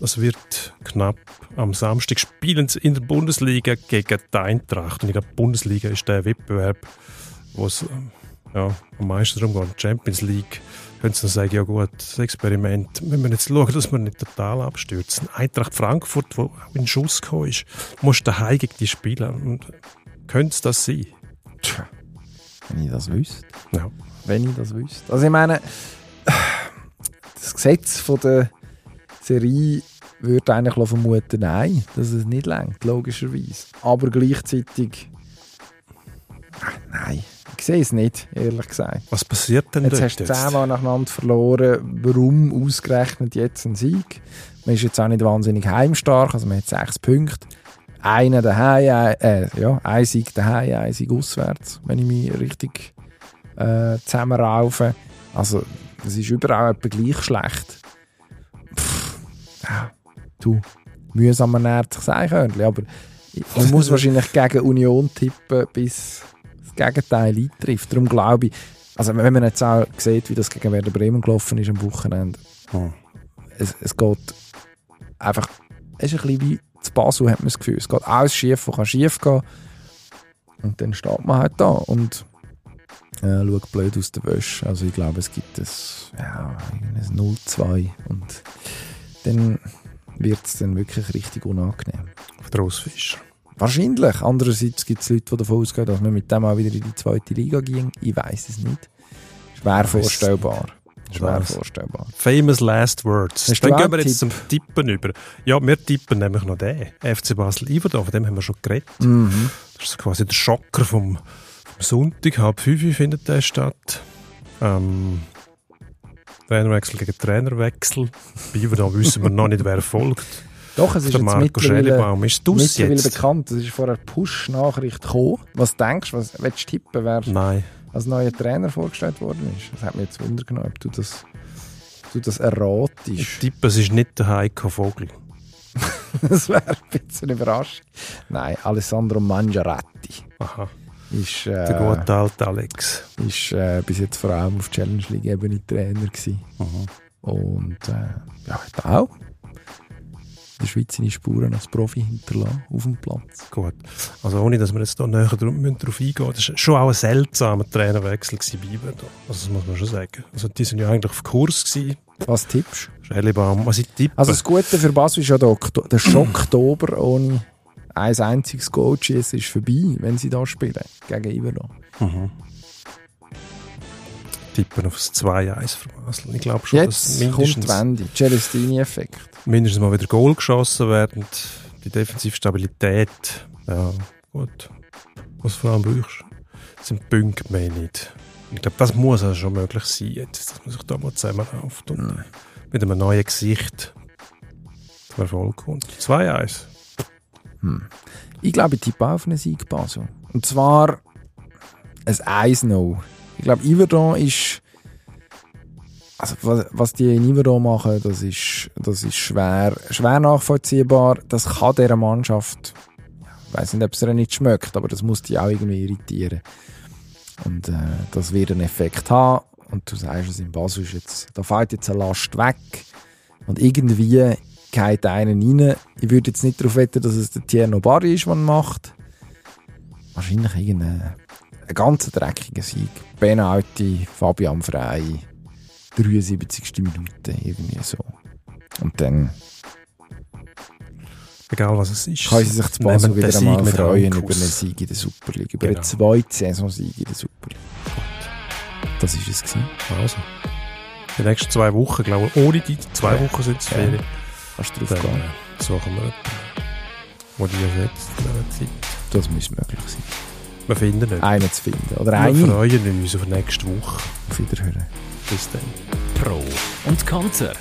das wird knapp. Am Samstag spielen sie in der Bundesliga gegen die Eintracht. Und ich glaube, die Bundesliga ist der Wettbewerb, wo es ähm, ja, am meisten darum geht. Champions League können sie dann sagen, ja gut, das Experiment, wenn wir jetzt schauen, dass wir nicht total abstürzen. Eintracht Frankfurt, wo auch in Schuss gekommen ist, muss daheim gegen die spielen. Und könnte es das sein? Tja, wenn ich das wüsste. Ja. Wenn ich das wüsste. Also ich meine, das Gesetz von der Serie würde eigentlich vermuten, nein, dass es nicht längt, logischerweise. Aber gleichzeitig, nein, ich sehe es nicht, ehrlich gesagt. Was passiert denn Jetzt dort hast du zehnmal nacheinander verloren. Warum ausgerechnet jetzt ein Sieg? Man ist jetzt auch nicht wahnsinnig heimstark, also man hat sechs Punkte. Einer daheim, ein- äh, ja, ein Sieg daheim, ein Sieg auswärts, wenn ich mich richtig äh, zusammenraufe. Also, es ist überall etwa gleich schlecht. Pff, ja, du, mühsam ernährt sich ein Körnchen, aber man muss [LAUGHS] wahrscheinlich gegen Union tippen, bis das Gegenteil eintrifft. Darum glaube ich, also wenn man jetzt auch sieht, wie das gegen Werder Bremen gelaufen ist am Wochenende, Hm. es, es geht einfach, es ist ein bisschen wie zu Basel, hat man das Gefühl. Es geht alles schief, was kann schief gehen. Und dann steht man halt da und äh, schaut blöd aus der Wäsche. Also ich glaube, es gibt ein, ja, ein 0-2 und dann wird es dann wirklich richtig unangenehm. Für den Urs Fischer. Wahrscheinlich. Andererseits gibt es Leute, die davon ausgehen, dass man mit dem auch wieder in die zweite Liga ging. Ich weiß es nicht. Schwer vorstellbar. Schwer vorstellbar. Famous Last Words. Hast Dann gehen wir jetzt zum Tippen über. Ja, wir tippen nämlich noch den. FC Basel Iverdon, von dem haben wir schon geredet. Mhm. Das ist quasi der Schocker vom, vom Sonntag. Halb fünf findet der statt. Ähm, Trainerwechsel gegen Trainerwechsel. Bei Iverdon wissen wir noch nicht, wer folgt. Doch, es ist Der jetzt Marco mittlerweile, Schellebaum. Ist jetzt? bekannt. Es ist vorher Push-Nachricht gekommen. Was denkst du, was willst du tippen, wer Nein. Als neuer Trainer vorgestellt worden ist? Das hat mich jetzt Wunder genommen, ob du das, du das erratest. Ich tippe, es ist nicht der Heiko Vogel. [LAUGHS] das wäre ein bisschen eine Überraschung. Nein, Alessandro Mangiaretti Aha. ist, Der äh, gute alte Alex. ist äh, bis jetzt vor allem auf Challenge League Ebene Trainer gewesen. Mhm. Und äh, ja, hat auch der Schweiz seine Spuren als Profi hinterlassen auf dem Platz. Gut. Also ohne, dass wir jetzt da näher drauf, müssen drauf eingehen das war schon auch ein seltsamer Trainerwechsel bei Iverdon. Also das muss man schon sagen. Also die sind ja eigentlich auf Kurs gewesen. Was tippst du? Schellebaum, was ich tippe. Also das Gute für Basel ist ja der, der Schocktober ohne ein einziges Goal ist vorbei, wenn sie da spielen, gegen Iverdon. Mhm. Tippen auf das 2-1 für Basel. Ich glaube schon, dass Jetzt kommt die mindestens, Wende. Celestini-Effekt. mindestens mal wieder Goal geschossen werden. Die defensive Stabilität, ja, gut. Was vor allem brauchst, sind Punkte mehr nicht. Ich glaube, das muss also schon möglich sein, jetzt, dass man sich da mal zusammenrauft und Mhm. mit einem neuen Gesicht zum Erfolg kommt. 2-1. Ich glaube, ich tippe auf einen Sieg Basel. Und zwar ein 1-0. Ich glaube, Iverdon ist. Also, was, was die in Iverdon machen, das ist, das ist schwer, schwer nachvollziehbar. Das kann dieser Mannschaft. Ich weiß nicht, ob es ihr nicht schmeckt, aber das muss die auch irgendwie irritieren. Und äh, das wird einen Effekt haben. Und du sagst es, in Basel ist jetzt, da fällt jetzt eine Last weg. Und irgendwie geht einer rein. Ich würde jetzt nicht darauf wetten, dass es der Tierno Barry ist, der macht. Wahrscheinlich irgendein ein ganz dreckiger Sieg. Penalty, Fabian Frey, 73. Minute, irgendwie so. Und dann Egal was es ist. kann sie sich zu Basel wieder Sieg mal mit freuen über einen Sieg in der Super League, über Genau. einen zweiten Saisonsieg in der Super League. Das war es. Gewesen. Also. Die nächsten zwei Wochen, glaube ich, ohne die zwei Ja. Wochen sind es Ja. Ferien. Kannst du drauf gehen. äh, suchen wir jemanden, der die ersetzt in dieser Zeit. Das muss möglich sein. Wir finden nicht. Einen zu finden. Oder Wir eine. freuen uns auf nächste Woche. Auf Wiederhören. Bis dann. Pro und Konter.